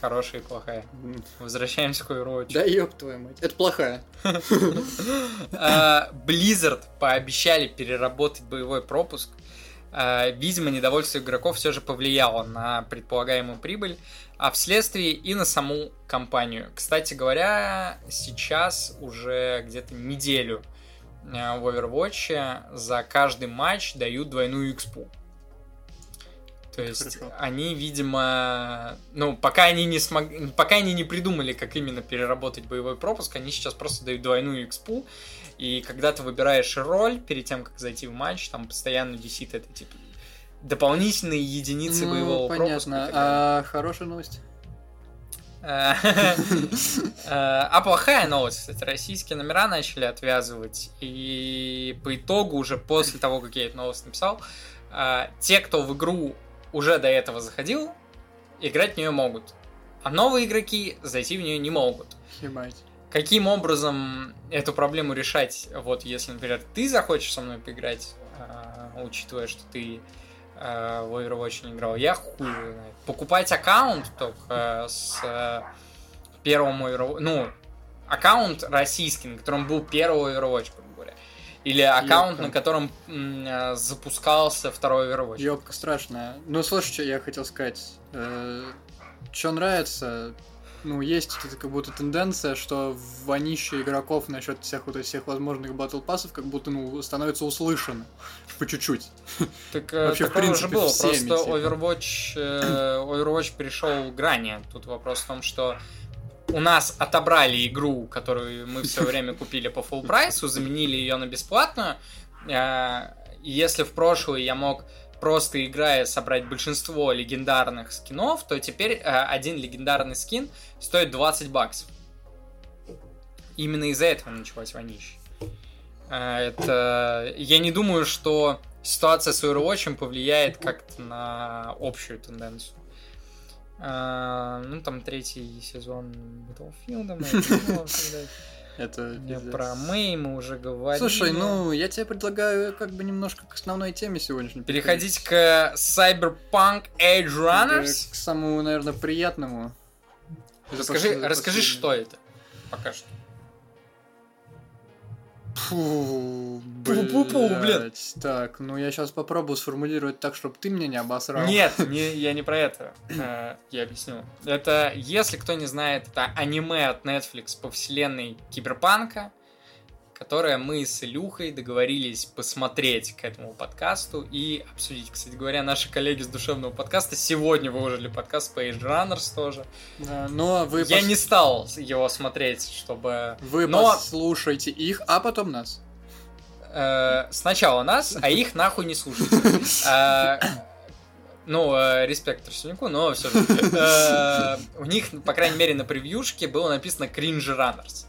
Хорошая и плохая. Возвращаемся к Overwatch. Да ёб твою мать. Это плохая. А, Blizzard пообещали переработать боевой пропуск. А, Видимо, недовольство игроков все же повлияло на предполагаемую прибыль, а вследствие и на саму компанию. Кстати говоря, сейчас уже где-то неделю а, в Overwatch за каждый матч дают двойную экспу. То есть Хорошо. они, видимо, ну, пока они не смогли, пока они не придумали, как именно переработать боевой пропуск, они сейчас просто дают двойную экспу, и когда ты выбираешь роль перед тем, как зайти в матч, там постоянно висит это, типа, дополнительные единицы боевого пропуска. Ну, понятно. так далее. А хорошая новость. Э, э, А плохая новость, кстати, российские номера начали отвязывать, и по итогу уже после того, как я эту новость написал, э, те, кто в игру уже до этого заходил, играть в нее могут, а новые игроки зайти в нее не могут. Ебать. Каким образом эту проблему решать? Вот если, например, ты захочешь со мной поиграть, э, учитывая, что ты э, в Overwatch не играл, я хуй знает. Покупать аккаунт только с э, первым Overwatch, ну, аккаунт российский, на котором был первый Overwatch, грубо говоря. Или аккаунт, Ёпта. на котором м, э, запускался второй Overwatch. Ёбка страшная. Ну, слушай, что я хотел сказать. Что нравится, ну, есть эта как будто тенденция, что вонище игроков насчет всех вот этих всех возможных батл пассов как будто, ну, становится услышано. По чуть-чуть. Так э, Вообще, в такое уже принципе, было, всеми, просто типа. Overwatch, э, Overwatch перешел к грани. Тут вопрос в том, что у нас отобрали игру, которую мы все время купили по full прайсу, заменили ее на бесплатную. Э, если в прошлое я мог просто играя собрать большинство легендарных скинов, то теперь э, один легендарный скин стоит 20 баксов. Именно из-за этого началась вонища. Э, Это... Я не думаю, что ситуация с Overwatch повлияет как-то на общую тенденцию. Э, Ну, там третий сезон Battlefield. это, пиздец. Про Мэй мы уже говорили. Слушай, ну, я тебе предлагаю как бы немножко к основной теме сегодняшней. Переходить к Cyberpunk Edge переходить. Runners. К самому, наверное, приятному. Расскажи, расскажи, что это. Пока что. Фу, Пу-пу-пу, блядь. Так, ну я сейчас попробую сформулировать так, чтобы ты меня не обосрал. Нет, не, я не про это. Э, Я объясню. Это, если кто не знает, это аниме от Netflix по вселенной Киберпанка, которое мы с Илюхой договорились посмотреть к этому подкасту и обсудить. Кстати говоря, наши коллеги с душевного подкаста сегодня выложили подкаст по Age Runners тоже. Да, но вы, Я пос- не стал его смотреть, чтобы... вы но- послушайте их, а потом нас. Э, сначала нас, а их нахуй не слушайте. Э, Ну, э, респект Тростнику, но все же. Э, У них, по крайней мере, на превьюшке было написано Cringe Runners.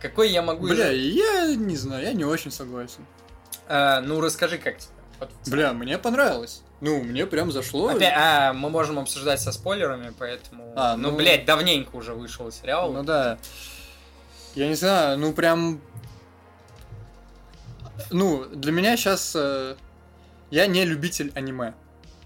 Какой я могу... Бля, я не знаю, я не очень согласен. Э, Ну, расскажи, как тебе. Вот. Бля, мне понравилось. Ну, мне прям зашло. Опять, а, мы можем обсуждать со спойлерами, поэтому... А, ну, ну- блядь, давненько уже вышел сериал. Ну да. Я не знаю, ну прям... Ну, для меня сейчас... Я не любитель аниме.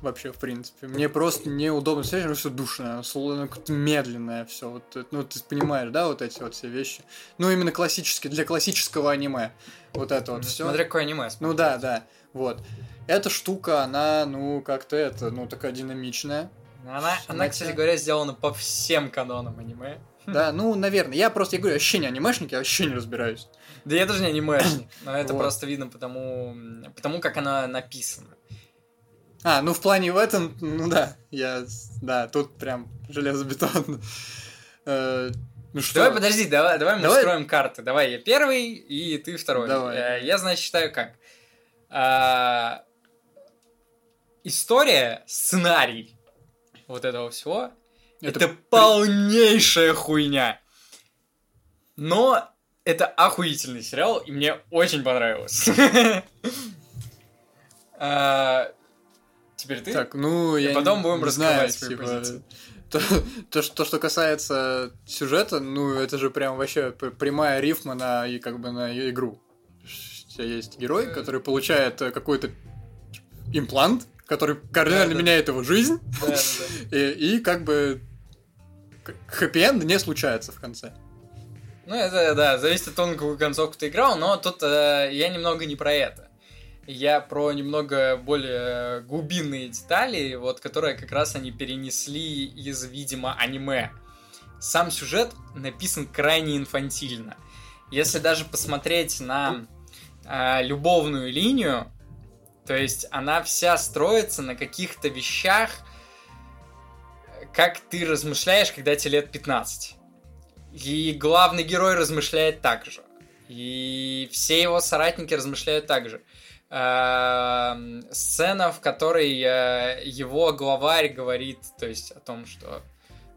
Вообще, в принципе. Мне просто неудобно смотреть, потому что душно, сло- как-то медленное все. Вот, это, ну, ты понимаешь, да, вот эти вот все вещи. Ну, именно классические, для классического аниме. Вот это вот все. Смотря какое аниме. Ну да, да. Вот. Эта штука, она, ну, как-то это, ну, такая динамичная. Она, она, кстати говоря, сделана по всем канонам аниме. Да, ну, наверное. Я просто, я говорю, вообще не анимешник, я вообще не разбираюсь. Да я даже не анимешник, но это Вот. просто видно потому, потому как она написана. А, ну в плане в этом, ну да, я, да, тут прям железобетон. Э, Ну что? Давай, подожди, давай, давай мы Давай. строим карты. Давай я первый, и ты второй. Давай. Э, Я, значит, считаю как. А, История, сценарий вот этого всего, это, при- полнейшая хуйня. Но это охуительный сериал, и мне очень понравилось. Теперь ты? Так, ну, И я потом не- будем не раскрывать знаю, свою типа, позицию. То, то, что, то, что касается сюжета, ну, это же прям вообще прямая рифма на, и как бы на игру. У тебя есть герой, Э. который получает э, какой-то имплант, который кардинально Да, да. меняет его жизнь, Да, да, да. и, и как бы хэппи-энд не случается в конце. Ну, это, да, зависит от того, на какую концовку ты играл, но тут э, я немного не про это. Я про немного более глубинные детали, вот, которые как раз они перенесли из, видимо, аниме. Сам сюжет написан крайне инфантильно. Если даже посмотреть на э, любовную линию, То есть она вся строится на каких-то вещах, как ты размышляешь, когда тебе лет 15. И главный герой размышляет так же. И все его соратники размышляют так же. Эм, сцена, в которой э, его главарь говорит, то есть о том, что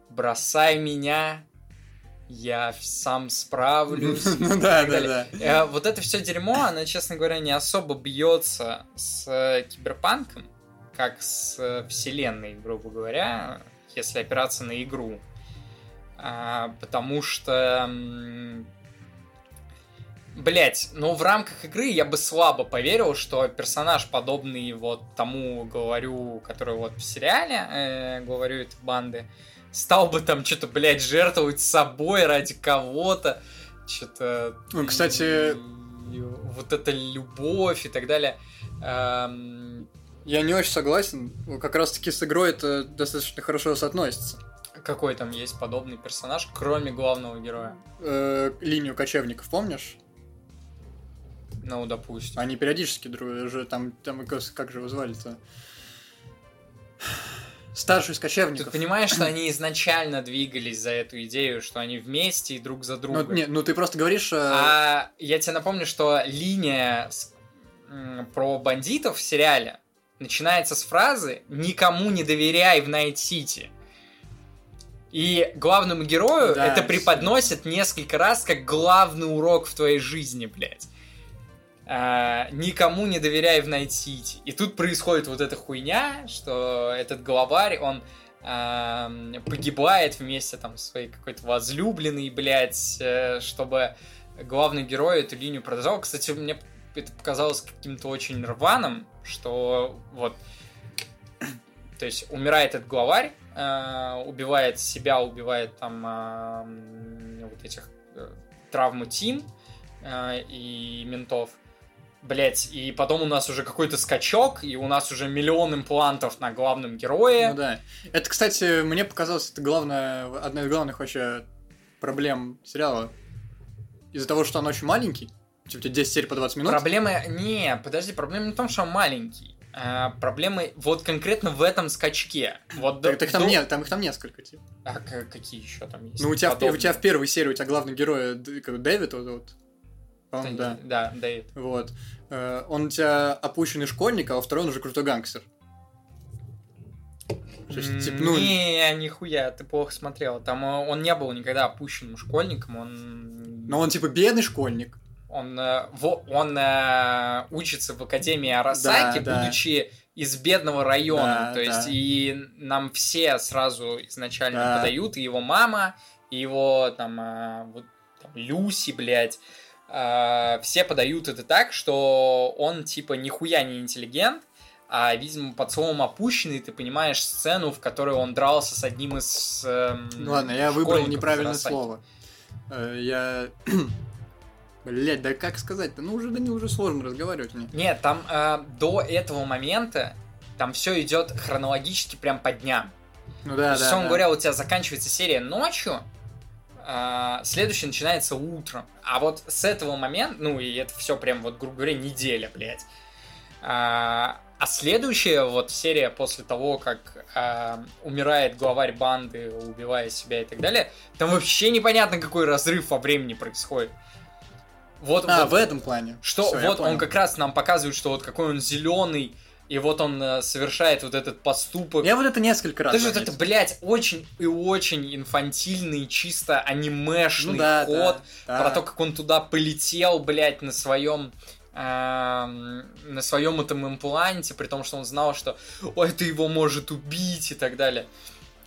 бросай меня, я сам справлюсь. Ну да, да, да. Э, вот это все дерьмо, оно, честно говоря, не особо бьется с киберпанком, как с вселенной, грубо говоря, если опираться на игру. А, потому что Блять, ну в рамках игры я бы слабо поверил, что персонаж, подобный вот тому говорю, который вот в сериале, э, говорю этой банды, стал бы там что-то, блядь, жертвовать собой ради кого-то. Что-то... Ну, кстати... Вот эта любовь и так далее. Эм... Я не очень согласен. Как раз-таки с игрой это достаточно хорошо соотносится. Какой там есть подобный персонаж, кроме главного героя? Э, линию кочевников, помнишь? Ну, допустим. Они периодически дружат, там, там как же его звали-то? Старший из кочевников. Ты понимаешь, что они изначально двигались за эту идею, что они вместе и друг за другом. Ну, не, ну ты просто говоришь... Э... А я тебе напомню, что линия с... про бандитов в сериале начинается с фразы «Никому не доверяй в Найт-Сити». И главному герою да, это преподносит несколько раз как главный урок в твоей жизни, блядь. Э, никому не доверяй в Найт Сити. И тут происходит вот эта хуйня, что этот главарь, он uh, погибает вместе там со своей какой-то возлюбленной, блядь, uh, чтобы главный герой эту линию продолжал. Кстати, мне это показалось каким-то очень рваным, что вот, то есть умирает этот главарь, убивает себя, убивает там вот этих э, травму Тим и ментов, Блять, и потом у нас уже какой-то скачок, и у нас уже миллион имплантов на главном герое. Ну да. Это, кстати, мне показалось, это главное, одна из главных вообще проблем сериала. Из-за того, что он очень маленький, типа 10 серий по 20 минут. Проблема... Не, подожди, проблема не в том, что он маленький. А, проблемы вот конкретно в этом скачке. Вот так, до, так там, до... нет, там их там несколько, типа. А какие еще там есть? Ну, у тебя, в, у тебя в первой серии у тебя главный герой Дэвид, вот, вот по-моему, да. Да, Дэвид. Вот. Э, он у тебя опущенный школьник, а во второй он уже крутой гангстер. Есть, типа, ну... Не, нихуя, ты плохо смотрел. Там э, он не был никогда опущенным школьником, он... Но он типа бедный школьник. Он, э, он э, учится в Академии Арасаки, да, будучи да. из бедного района. Да, То есть, да. и нам все сразу изначально да. подают, и его мама, и его там, э, вот, там Люси, блядь. Э, все подают это так, что он типа нихуя не интеллигент, а, видимо, под словом опущенный ты понимаешь сцену, в которой он дрался с одним из э, Ну ладно, я выбрал неправильное слово. Э, я... Блять, да как сказать-то? Ну уже да не уже сложно разговаривать мне. Нет, там э, до этого момента там все идет хронологически прям по дням. Ну да, да. Условно да. говоря, у тебя заканчивается серия ночью, а, следующий начинается утром. А вот с этого момента, ну и это все прям вот, грубо говоря, неделя, блядь. А, а следующая вот серия после того, как а, умирает главарь банды, убивая себя и так далее, там вообще непонятно, какой разрыв во времени происходит. Вот, а, вот, в этом плане. Что Всё, вот он как раз нам показывает, что вот какой он зеленый, и вот он э, совершает вот этот поступок. Я вот это несколько раз. Даже вот это, блядь, очень и очень инфантильный, чисто анимешный ну, да, ход. Да, да. Про то, как он туда полетел, блядь, на своем э, на своем этом импланте, при том, что он знал, что О, это его может убить и так далее.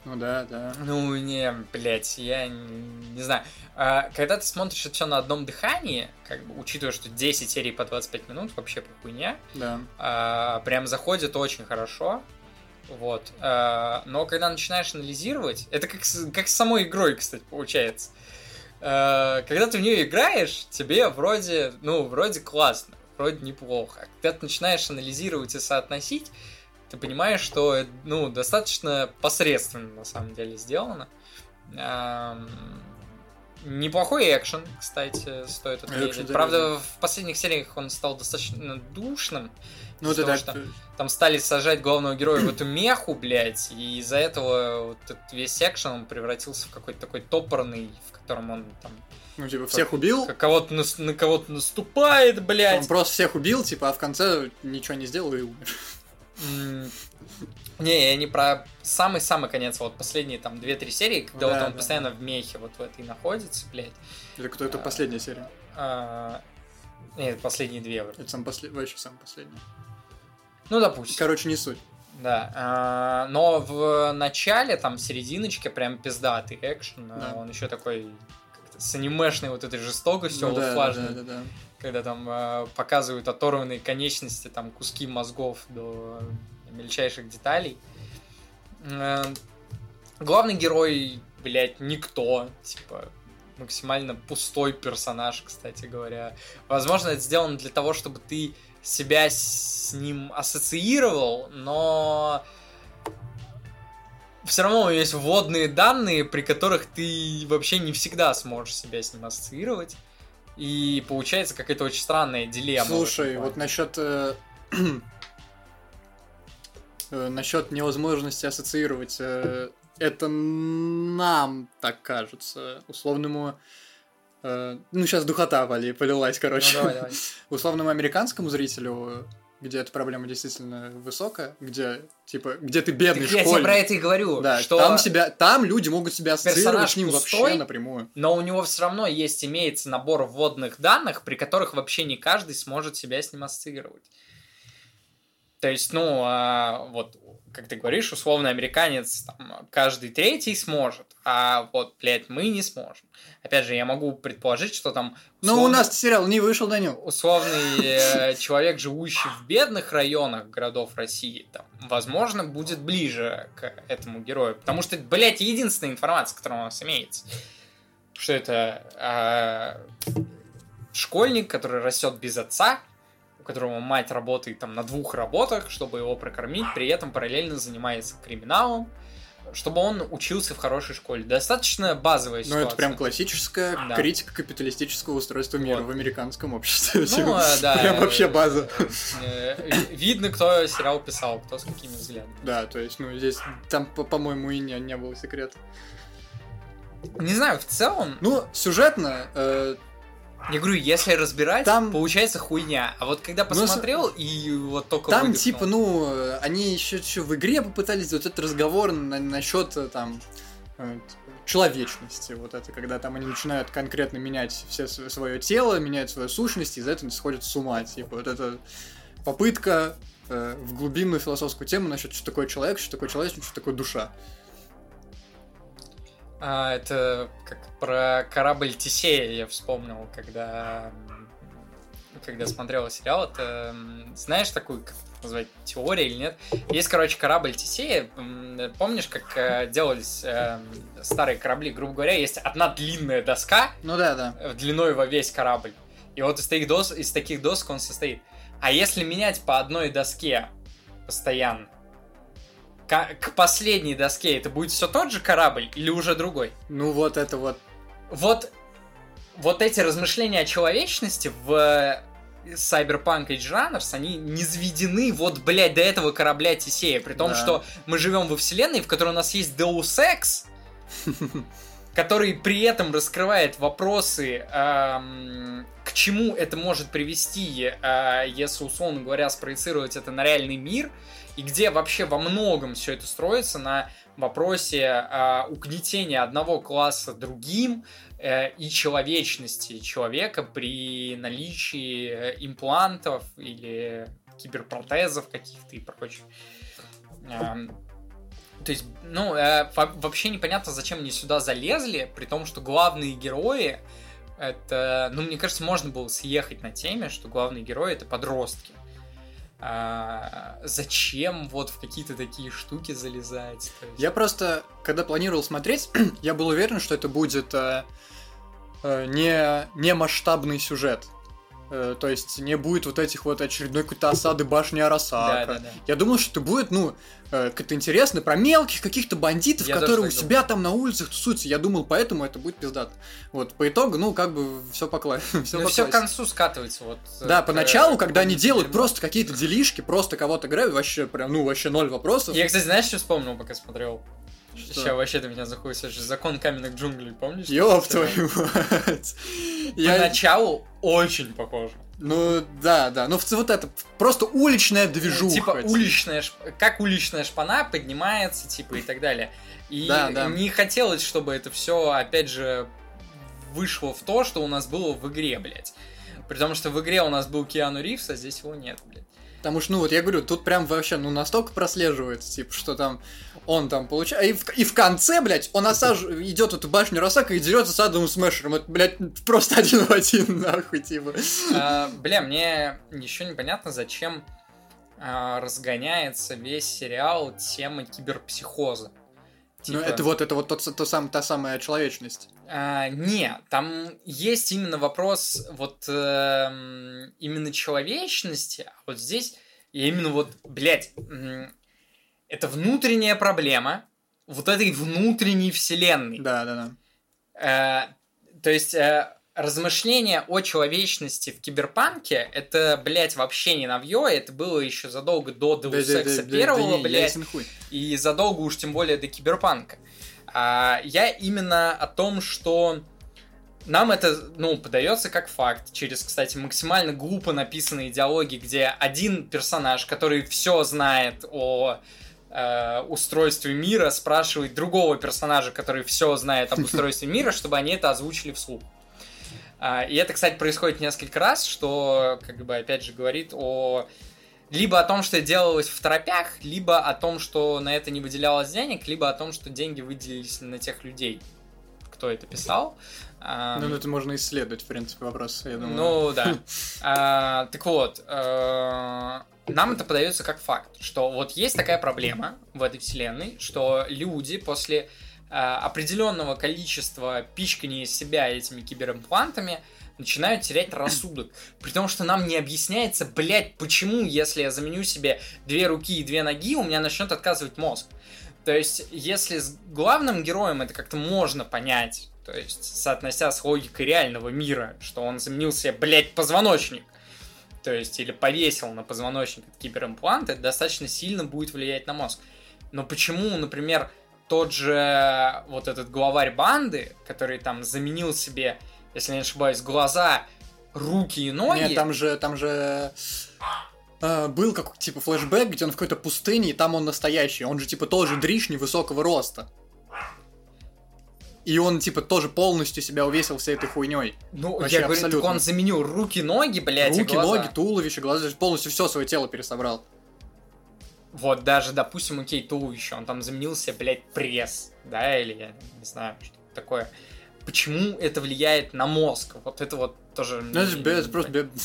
Ну да, да. Ну не, блядь, я не, не знаю. А, когда ты смотришь это все на одном дыхании, как бы учитывая, что 10 серий по 25 минут, вообще по хуйня, да. а, прям заходит очень хорошо. Вот. А, но когда начинаешь анализировать, это как с, как с самой игрой, кстати, получается. А, когда ты в нее играешь, тебе вроде, ну, вроде классно, вроде неплохо. Когда ты начинаешь анализировать и соотносить, ты понимаешь, что, ну, достаточно посредственно на самом деле сделано. Неплохой экшен, кстати, стоит отметить. Экшен Правда, в последних сериях он стал достаточно душным. Ну, из-за это того, так. что Там стали сажать главного героя в эту меху, блядь, и из-за этого вот этот весь экшен он превратился в какой-то такой топорный, в котором он там Ну, типа, всех убил, кого-то нас- на кого-то наступает, он блядь. просто всех убил, типа, а в конце ничего не сделал и умер. Не, я не про самый-самый конец, вот последние там 2-3 серии, когда Да, вот он да. постоянно в мехе вот в этой находится, блядь. Или кто это А. последняя серия? А, Нет, последние две вроде. Это сам послед... вообще сам последний. Ну, допустим. Короче, не суть. Да, а, но в начале, там, серединочке, прям пиздатый экшен, а Да. он еще такой с анимешной вот этой жестокостью Ну да, олдфлажной, да, да, да. Когда там а, показывают оторванные конечности, там, куски мозгов до мельчайших деталей. Э, Главный герой, блядь, никто, типа, максимально пустой персонаж, кстати говоря. Возможно, это сделано для того, чтобы ты себя с ним ассоциировал, но все равно есть вводные данные, при которых ты вообще не всегда сможешь себя с ним ассоциировать. И получается какая-то очень странная дилемма. Слушай, вот насчет э, э, насчет невозможности ассоциировать, э, это нам так кажется. Условному э, ну, сейчас духота поли- полилась, Ну, короче. давай, давай. Условному американскому зрителю, где эта проблема действительно высокая, где, типа, где ты бедный Так я тебе школьник. про это и говорю, Да, что там, себя, там люди могут себя ассоциировать с ним пустой, вообще напрямую. но у него все равно есть, имеется набор вводных данных, при которых вообще не каждый сможет себя с ним ассоциировать. То есть, ну, а, вот, как ты говоришь, условно американец, там, каждый третий сможет, а вот, блядь, мы не сможем. Опять же, я могу предположить, что там... Но у условно- нас сериал не вышел, Данил. условный э, человек, живущий в бедных районах городов России, там, возможно, будет ближе к этому герою. Потому что, блядь, единственная информация, которая у нас имеется, что это э, школьник, который растет без отца, которого мать работает там на двух работах, чтобы его прокормить, при этом параллельно занимается криминалом, чтобы он учился в хорошей школе. Достаточно базовая Ну, ситуация. это прям классическая Да. критика капиталистического устройства мира Вот. в американском обществе. Ну, э, да. Прям вообще база. Э, Видно, кто сериал писал, кто с какими взглядами. Да, то есть, ну, здесь, там, по- по-моему, и не, не было секрета. Не знаю, в целом, Ну, сюжетно, э, я говорю, если разбирать, Там- получается хуйня. А вот когда Ну, посмотрел и вот только там, выдохнул. типа, ну, они еще, еще в игре попытались вот этот разговор на- насчет, э, там, э, человечности, вот это, когда там они начинают конкретно менять все свое тело, меняют свою сущность, и из-за этого сходят с ума, типа, вот это попытка э, в глубинную философскую тему насчет, что такое человек, что такое человечность, что такое душа. А, это как про корабль Тесея я вспомнил, когда когда смотрел сериал. Это знаешь такую, как назвать, теория или нет? Есть, короче, корабль Тесея. Помнишь, как э, делались э, старые корабли? Грубо говоря, есть одна длинная доска, Ну да, да. длиной во весь корабль. И вот из таких, дос, из таких досок он состоит. А если менять по одной доске постоянно, к, к последней доске это будет все тот же корабль или уже другой? Ну вот это вот. Вот, вот эти размышления о человечности в э, Cyberpunk Edge Runners, они не заведены вот, блядь, до этого корабля Тесея. При том, Да. что мы живем во вселенной, в которой у нас есть Deus Ex, который при этом раскрывает вопросы, эм, к чему это может привести, э, если, условно говоря, спроецировать это на реальный мир, и где вообще во многом все это строится на вопросе э, угнетения одного класса другим э, и человечности человека при наличии э, имплантов или киберпротезов каких-то и прочих. Эм, то есть, ну, э, во- вообще непонятно, зачем они сюда залезли, при том, что главные герои это, ну, мне кажется, можно было съехать на теме, что главные герои это подростки. А, зачем вот в какие-то такие штуки залезать? Есть- Я просто, когда планировал смотреть, я был уверен, что это будет э, э, не, не масштабный сюжет. Э, то есть не будет вот этих вот очередной какой-то осады башни Арасака. Да, да, да. Я думал, что это будет, ну, э, как-то интересно про мелких каких-то бандитов, Я которые у себя там на улицах тусуются. Я думал, поэтому это будет пиздато. Вот, по итогу, ну, как бы все по кла- всё Ну, по все к концу скатывается. Вот, э, Да, поначалу, когда они делают просто какие-то делишки, просто кого-то грабят, вообще прям, ну, вообще ноль вопросов. Я, кстати, знаешь, что вспомнил, пока смотрел? Что? Сейчас вообще ты меня заходишь. Закон каменных джунглей, помнишь? Ёб твою мать. Я... Поначалу очень похоже. Ну, да, да. Ну, вот это просто уличная движуха. Типа уличная, шп- как уличная шпана поднимается, типа и так далее. И Да, да. не хотелось, чтобы это все, опять же, вышло в то, что у нас было в игре, блядь. При том, что в игре у нас был Киану Ривз, а здесь его нет, блядь. Потому что, ну, вот я говорю, тут прям вообще, ну, настолько прослеживается, типа, что там он там получает... И в, и в конце, блядь, он осаж... идет эту башню Росака и дерется с Адамом Смешером. Это, блядь, просто один в один, нахуй, типа. А, Бля, мне еще непонятно, зачем а, разгоняется весь сериал тема киберпсихоза. Ну, Типа, это вот, это вот тот, то сам, та самая человечность. А, не, там есть именно вопрос вот эм, именно человечности, а вот здесь и именно вот, блядь, это внутренняя проблема вот этой внутренней вселенной. Да, да, да. Э, то есть э, размышления о человечности в киберпанке это, блядь, вообще не новье, это было еще задолго до Deus Ex первого, блядь, и задолго уж тем более до киберпанка. А, я именно о том, что нам это, ну, подается как факт через, кстати, максимально глупо написанные диалоги, где один персонаж, который все знает о э, устройстве мира, спрашивает другого персонажа, который все знает об устройстве мира, чтобы они это озвучили вслух. А, и это, кстати, происходит несколько раз, что, как бы, опять же, говорит о либо о том, что делалось в торопях, либо о том, что на это не выделялось денег, либо о том, что деньги выделились на тех людей, кто это писал. А, Ну, это можно исследовать, в принципе, вопрос, я думаю. ну да. А, так вот, э, нам это подается как факт, что вот есть такая проблема в этой вселенной, что люди после определенного количества пичкания из себя этими киберимплантами начинают терять рассудок. При том, что нам не объясняется, блядь, почему, если я заменю себе две руки и две ноги, у меня начнет отказывать мозг. То есть, если с главным героем это как-то можно понять, то есть, соотнося с логикой реального мира, что он заменил себе, блядь, позвоночник, то есть, или повесил на позвоночник этот киберимплант, это достаточно сильно будет влиять на мозг. Но почему, например, тот же вот этот главарь банды, который там заменил себе, если не ошибаюсь, глаза, руки и ноги... Нет, там же, там же э, был как типа флешбэк, где он в какой-то пустыне, и там он настоящий. Он же типа тоже дрищ невысокого роста. И он типа тоже полностью себя увесил всей этой хуйней. Ну, Вообще я говорю, абсолютно. он заменил руки, ноги, блядь, Руки, глаза. ноги, туловище, глаза, полностью все свое тело пересобрал. Вот даже, допустим, окей, туловище, он там заменил себе, блядь, пресс, да, или я не знаю, что такое. Почему это влияет на мозг? Вот это вот тоже... Ну, это, бе- это просто...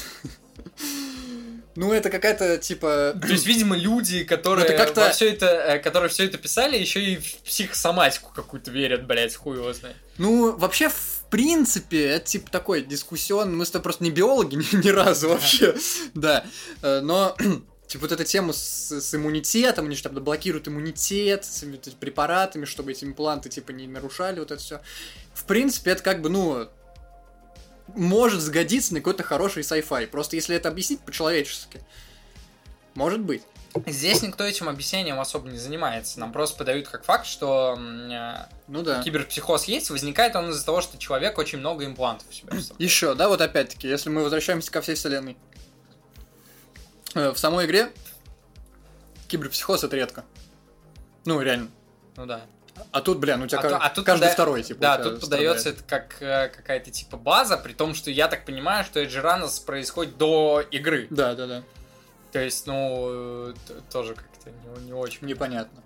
Ну, это какая-то, типа... То есть, видимо, люди, которые Ну, это как-то- все это, э, которые все это писали, еще и в психосоматику какую-то верят, блядь, хуй его знает. Ну, вообще, в принципе, это типа такой дискуссион. Мы с тобой просто не биологи ни, ни разу вообще. Да. Э, Но, типа, вот эта тема с, с иммунитетом, они же там блокируют иммунитет с препаратами, чтобы эти импланты, типа, не нарушали вот это все. В принципе, это как бы, ну, может сгодиться на какой-то хороший sci-fi. Просто если это объяснить по-человечески. Может быть. Здесь никто этим объяснением особо не занимается. Нам просто подают как факт, что э, Ну да. киберпсихоз есть, возникает он из-за того, что человек очень много имплантов в вставляет. Еще, да, вот опять-таки, если мы возвращаемся ко всей вселенной. Э, В самой игре киберпсихоз это редко. Ну, реально. Ну да. А тут, бля, ну у тебя А ка- то- а тут каждый пода- второй, типа. Да, тут подается это как э, какая-то типа база, при том, что я так понимаю, что Эджиранос происходит до игры. Да, да, да. То есть, ну, тоже как-то не, не очень. Непонятно.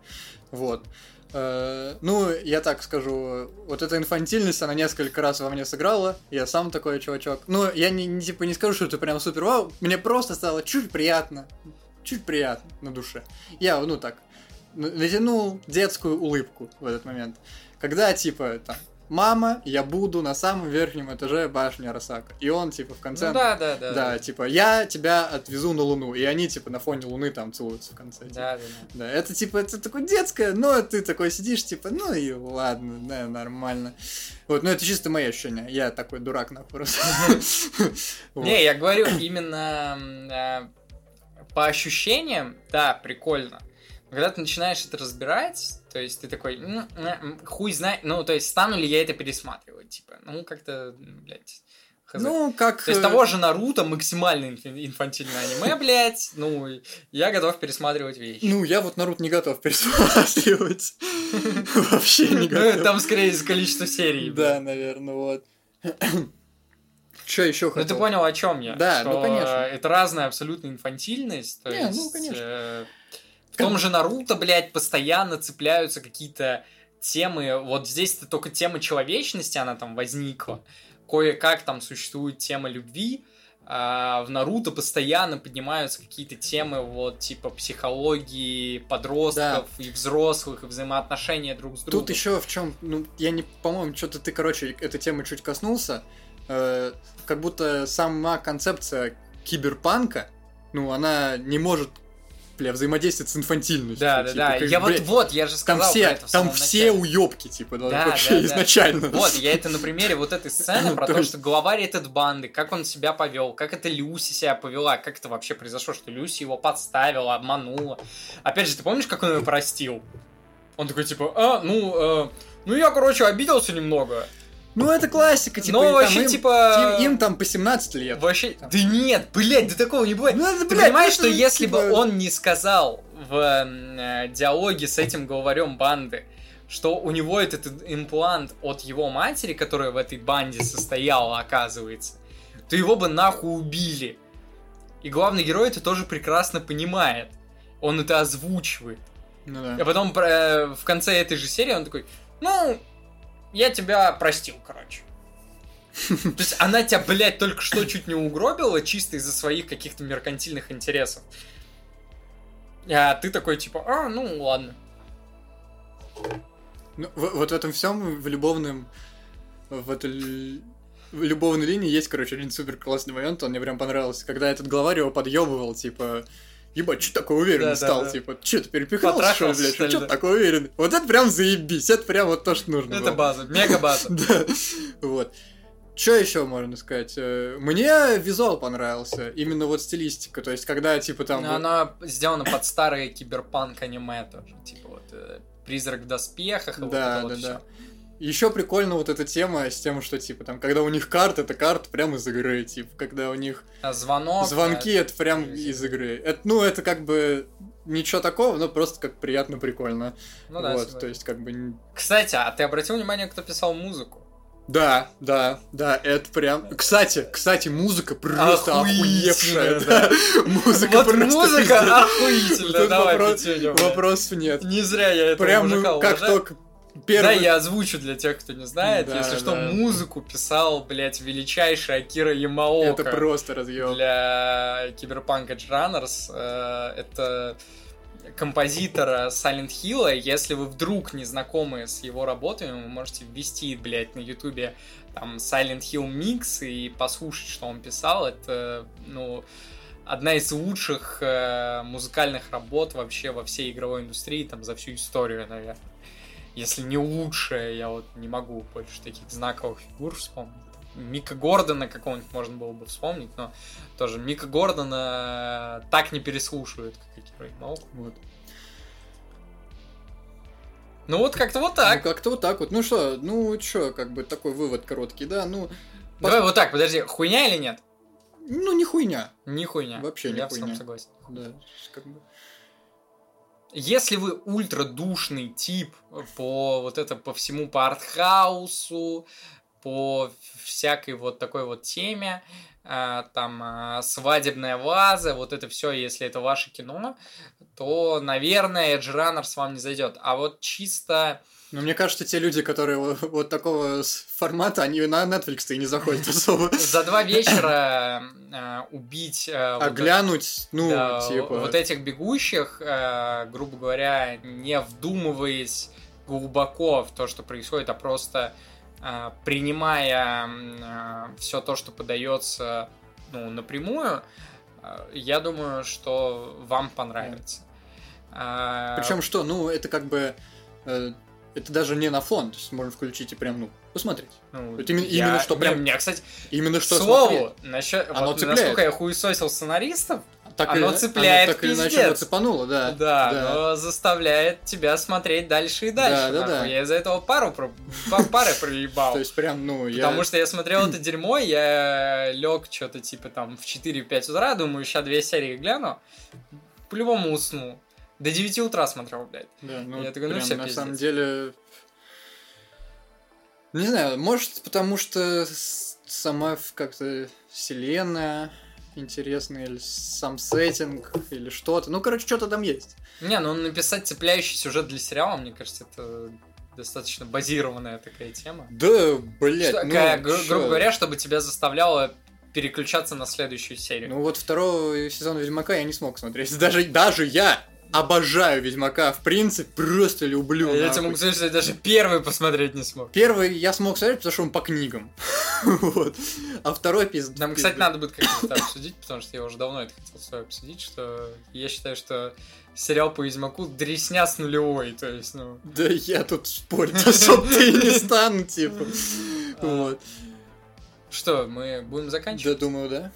Вот. Э, Ну, я так скажу, вот эта инфантильность, она несколько раз во мне сыграла. Я сам такой чувачок. Ну, я не, не, типа не скажу, что это прям супер вау. Мне просто стало чуть приятно. Чуть приятно на душе. Я, ну так, натянул детскую улыбку в этот момент. Когда, типа, там, мама, я буду на самом верхнем этаже башни Арасака. И он, типа, в конце... Ну да, да, да. Да, типа, я тебя отвезу на Луну. И они, типа, на фоне Луны там целуются в конце. типа. Да, да, да. Да, это типа, это такое детское, но ты такой сидишь, типа, ну и ладно, да, нормально. Вот, ну это чисто мои ощущения. Я такой дурак нахуй просто. Не, я говорю, именно э, по ощущениям, да, прикольно. Но когда ты начинаешь это разбирать, то есть ты такой, «М, м, м, хуй знает, ну, то есть стану ли я это пересматривать, типа, ну, как-то, блядь, хз. Ну, как... То есть э, того же Наруто максимально инфантильное аниме, блядь, ну, я готов пересматривать вещи. Ну, я вот Нарут не готов пересматривать. Вообще не Ну, готов. там скорее из-за количества серий. Да, наверное, вот. Че еще Ну ты хотел? понял, о чем я? Да, Что, ну, конечно. э, Это разная абсолютно инфантильность. То Не, ну, конечно. В том же Наруто, блядь, постоянно цепляются какие-то темы. Вот здесь-то только тема человечности, она там возникла. Кое-как там существует тема любви. А в Наруто постоянно поднимаются какие-то темы, вот, типа психологии подростков и взрослых, и взаимоотношения друг с другом. Тут еще в чем, ну, я не, по-моему, что-то ты, короче, этой темы чуть коснулся. Э, как будто сама концепция киберпанка, ну, она не может, бля, взаимодействовать с инфантильностью. Да, да, типа, да. как, Я вот, блядь, вот, я же Там сказал про все, это там все начале. уебки, типа, да, Да, вообще да, да. изначально. Вот, я это на примере вот этой сцены про То что главарь этот банды, как он себя повел, как это Люси себя повела, как это вообще произошло, что Люси его подставила, обманула. Опять же, ты помнишь, как он ее простил? Он такой, типа, а, ну, э, ну я, короче, обиделся немного. Ну, это классика, типа, там вообще, им, типа- им, им там по 17 лет. Вообще, Там. да нет, блядь, да такого не бывает. Ну, это, Ты блядь, понимаешь, это, что если бы типа, он не сказал в э, диалоге с этим главарем банды, что у него этот имплант от его матери, которая в этой банде состояла, оказывается, то его бы нахуй убили. И главный герой это тоже прекрасно понимает. Он это озвучивает. Ну А да. потом э, в конце этой же серии он такой, ну, я тебя простил, короче. То есть она тебя, блядь, только что чуть не угробила чисто из-за своих каких-то меркантильных интересов. А ты такой, типа, а, ну ладно. Ну, в- вот в этом всем, в любовном, в этой в любовной линии есть, короче, один супер классный момент, он мне прям понравился, когда этот главарь его подъебывал, типа, ебать, что такой уверенный Да, да, стал, да. типа, что ты перепихался, что блядь, что что да? ты такой уверенный? Вот это прям заебись, это прям вот то, что нужно Это было. база, мега база. Да, вот. Что еще можно сказать? Э, Мне визуал понравился, именно вот стилистика, то есть когда, типа, там... Но оно сделано под старые киберпанк аниме тоже. Типа вот э, призрак в доспехах и вот Да, это вот да, всё. Еще прикольно вот эта тема с тем, что типа там, когда у них карта, это карта прямо из игры, типа, когда у них А звонок. звонки, э, это прям из игры. Это, ну, это как бы ничего такого, но просто как приятно, прикольно. Ну да, вот, согласен. то есть как бы... Кстати, а ты обратил внимание, кто писал музыку? Да, да, да, это прям... Кстати, кстати, музыка просто охуевшая, да. Музыка вот просто музыка охуительная, Тут давай вопрос-. Вопросов нет. Не зря я этого Прям ну, как только первый... Да, я озвучу для тех, кто не знает. Да, Если что, да. музыку писал, блядь, величайший Акира Ямаока. Это просто разъем. для Киберпанк Edge Runners. Э, Это композитора Silent Hill. Если вы вдруг не знакомы с его работами, вы можете ввести, блядь, на ютубе там Silent Hill Mix и послушать, что он писал. Это, ну, одна из лучших э, музыкальных работ вообще во всей игровой индустрии, там, за всю историю, наверное. Если не лучшая, я вот не могу больше таких знаковых фигур вспомнить. Мика Гордона какого-нибудь можно было бы вспомнить, но тоже Мика Гордона э, так не переслушивают, как Акира Ямаока. Вот. Ну вот как-то вот Ну, так. как-то вот так вот. Ну что, ну что, как бы такой вывод короткий, да, ну... Давай вот так, подожди, хуйня или нет? Ну, не хуйня. Не хуйня. Вообще не Я хуйня. целом согласен. Да, как бы... Если вы ультра душный тип по вот это по всему по артхаусу, по всякой вот такой вот теме, а, там а, свадебная ваза, вот это все, если это ваше кино, то, наверное, Edge Runners вам не зайдет. А вот чисто Но мне кажется, те люди, которые вот, такого формата, они на Netflix-то и не заходят особо. за два вечера а, убить а, А вот глянуть, ну, Да, типа... вот этих бегущих, э, грубо говоря, не вдумываясь глубоко в то, что происходит, а просто а, принимая все то, что подается ну, напрямую, я думаю, что вам понравится. Причем что, ну, это как бы э, это даже не на фон, то есть можно включить и прям, ну, посмотреть. Ну, это именно, я... именно что прям... Меня, кстати, именно что слову, насчет, оно вот, цепляет. насколько я хуесосил сценаристов, так оно или, цепляет оно так или иначе пиздец. цепануло, да. Да, да. но заставляет тебя смотреть дальше и дальше. Да, да, да. Я из-за этого пару про... па- пары проебал. То есть прям, ну, я... Потому что я смотрел это дерьмо, я лег что-то типа там в 4-5 утра, думаю, сейчас две серии гляну, по-любому усну. До 9 утра смотрел, блядь. Да, ну, Я такой, ну всё, на пиздец. самом деле... Не знаю, может, потому что сама как-то вселенная интересная, или сам сеттинг, или что-то. Ну, короче, что-то там есть. Не, ну написать цепляющий сюжет для сериала, мне кажется, это достаточно базированная такая тема. Да, блядь, Что- ну, такая, гру- грубо говоря, чтобы тебя заставляло переключаться на следующую серию. Ну вот второго сезона Ведьмака я не смог смотреть. Даже, даже я обожаю Ведьмака, в принципе, просто люблю. я тебе могу сказать, что я даже первый посмотреть не смог. Первый я смог смотреть, потому что он по книгам. вот. А второй пиздец. Нам, кстати, надо будет как-то обсудить, потому что я уже давно это хотел с вами обсудить, что я считаю, что сериал по Ведьмаку дресня с нулевой, то есть, ну... Да я тут спорить особо ты не стану, типа. Вот. Что, мы будем Да, заканчивать? думаю, да.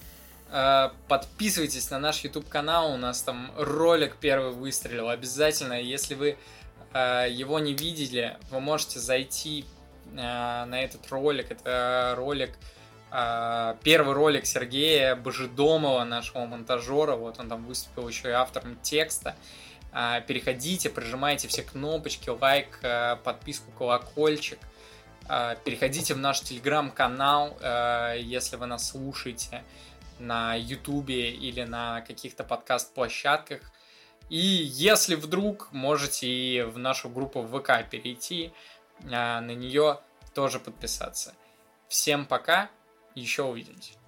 А, Подписывайтесь на наш YouTube канал, у нас там ролик первый выстрелил. Обязательно, если вы а, его не видели, вы можете зайти а, на этот ролик. Это ролик, первый ролик Сергея Божедомова, нашего монтажера. Вот он там выступил еще и автором текста. Переходите, прожимайте все кнопочки, лайк, подписку, колокольчик. Переходите в наш телеграм-канал, если вы нас слушаете на Ютубе или на каких-то подкаст-площадках. И если вдруг можете и в нашу группу в ВК перейти, а, на нее тоже подписаться. Всем пока, еще увидимся.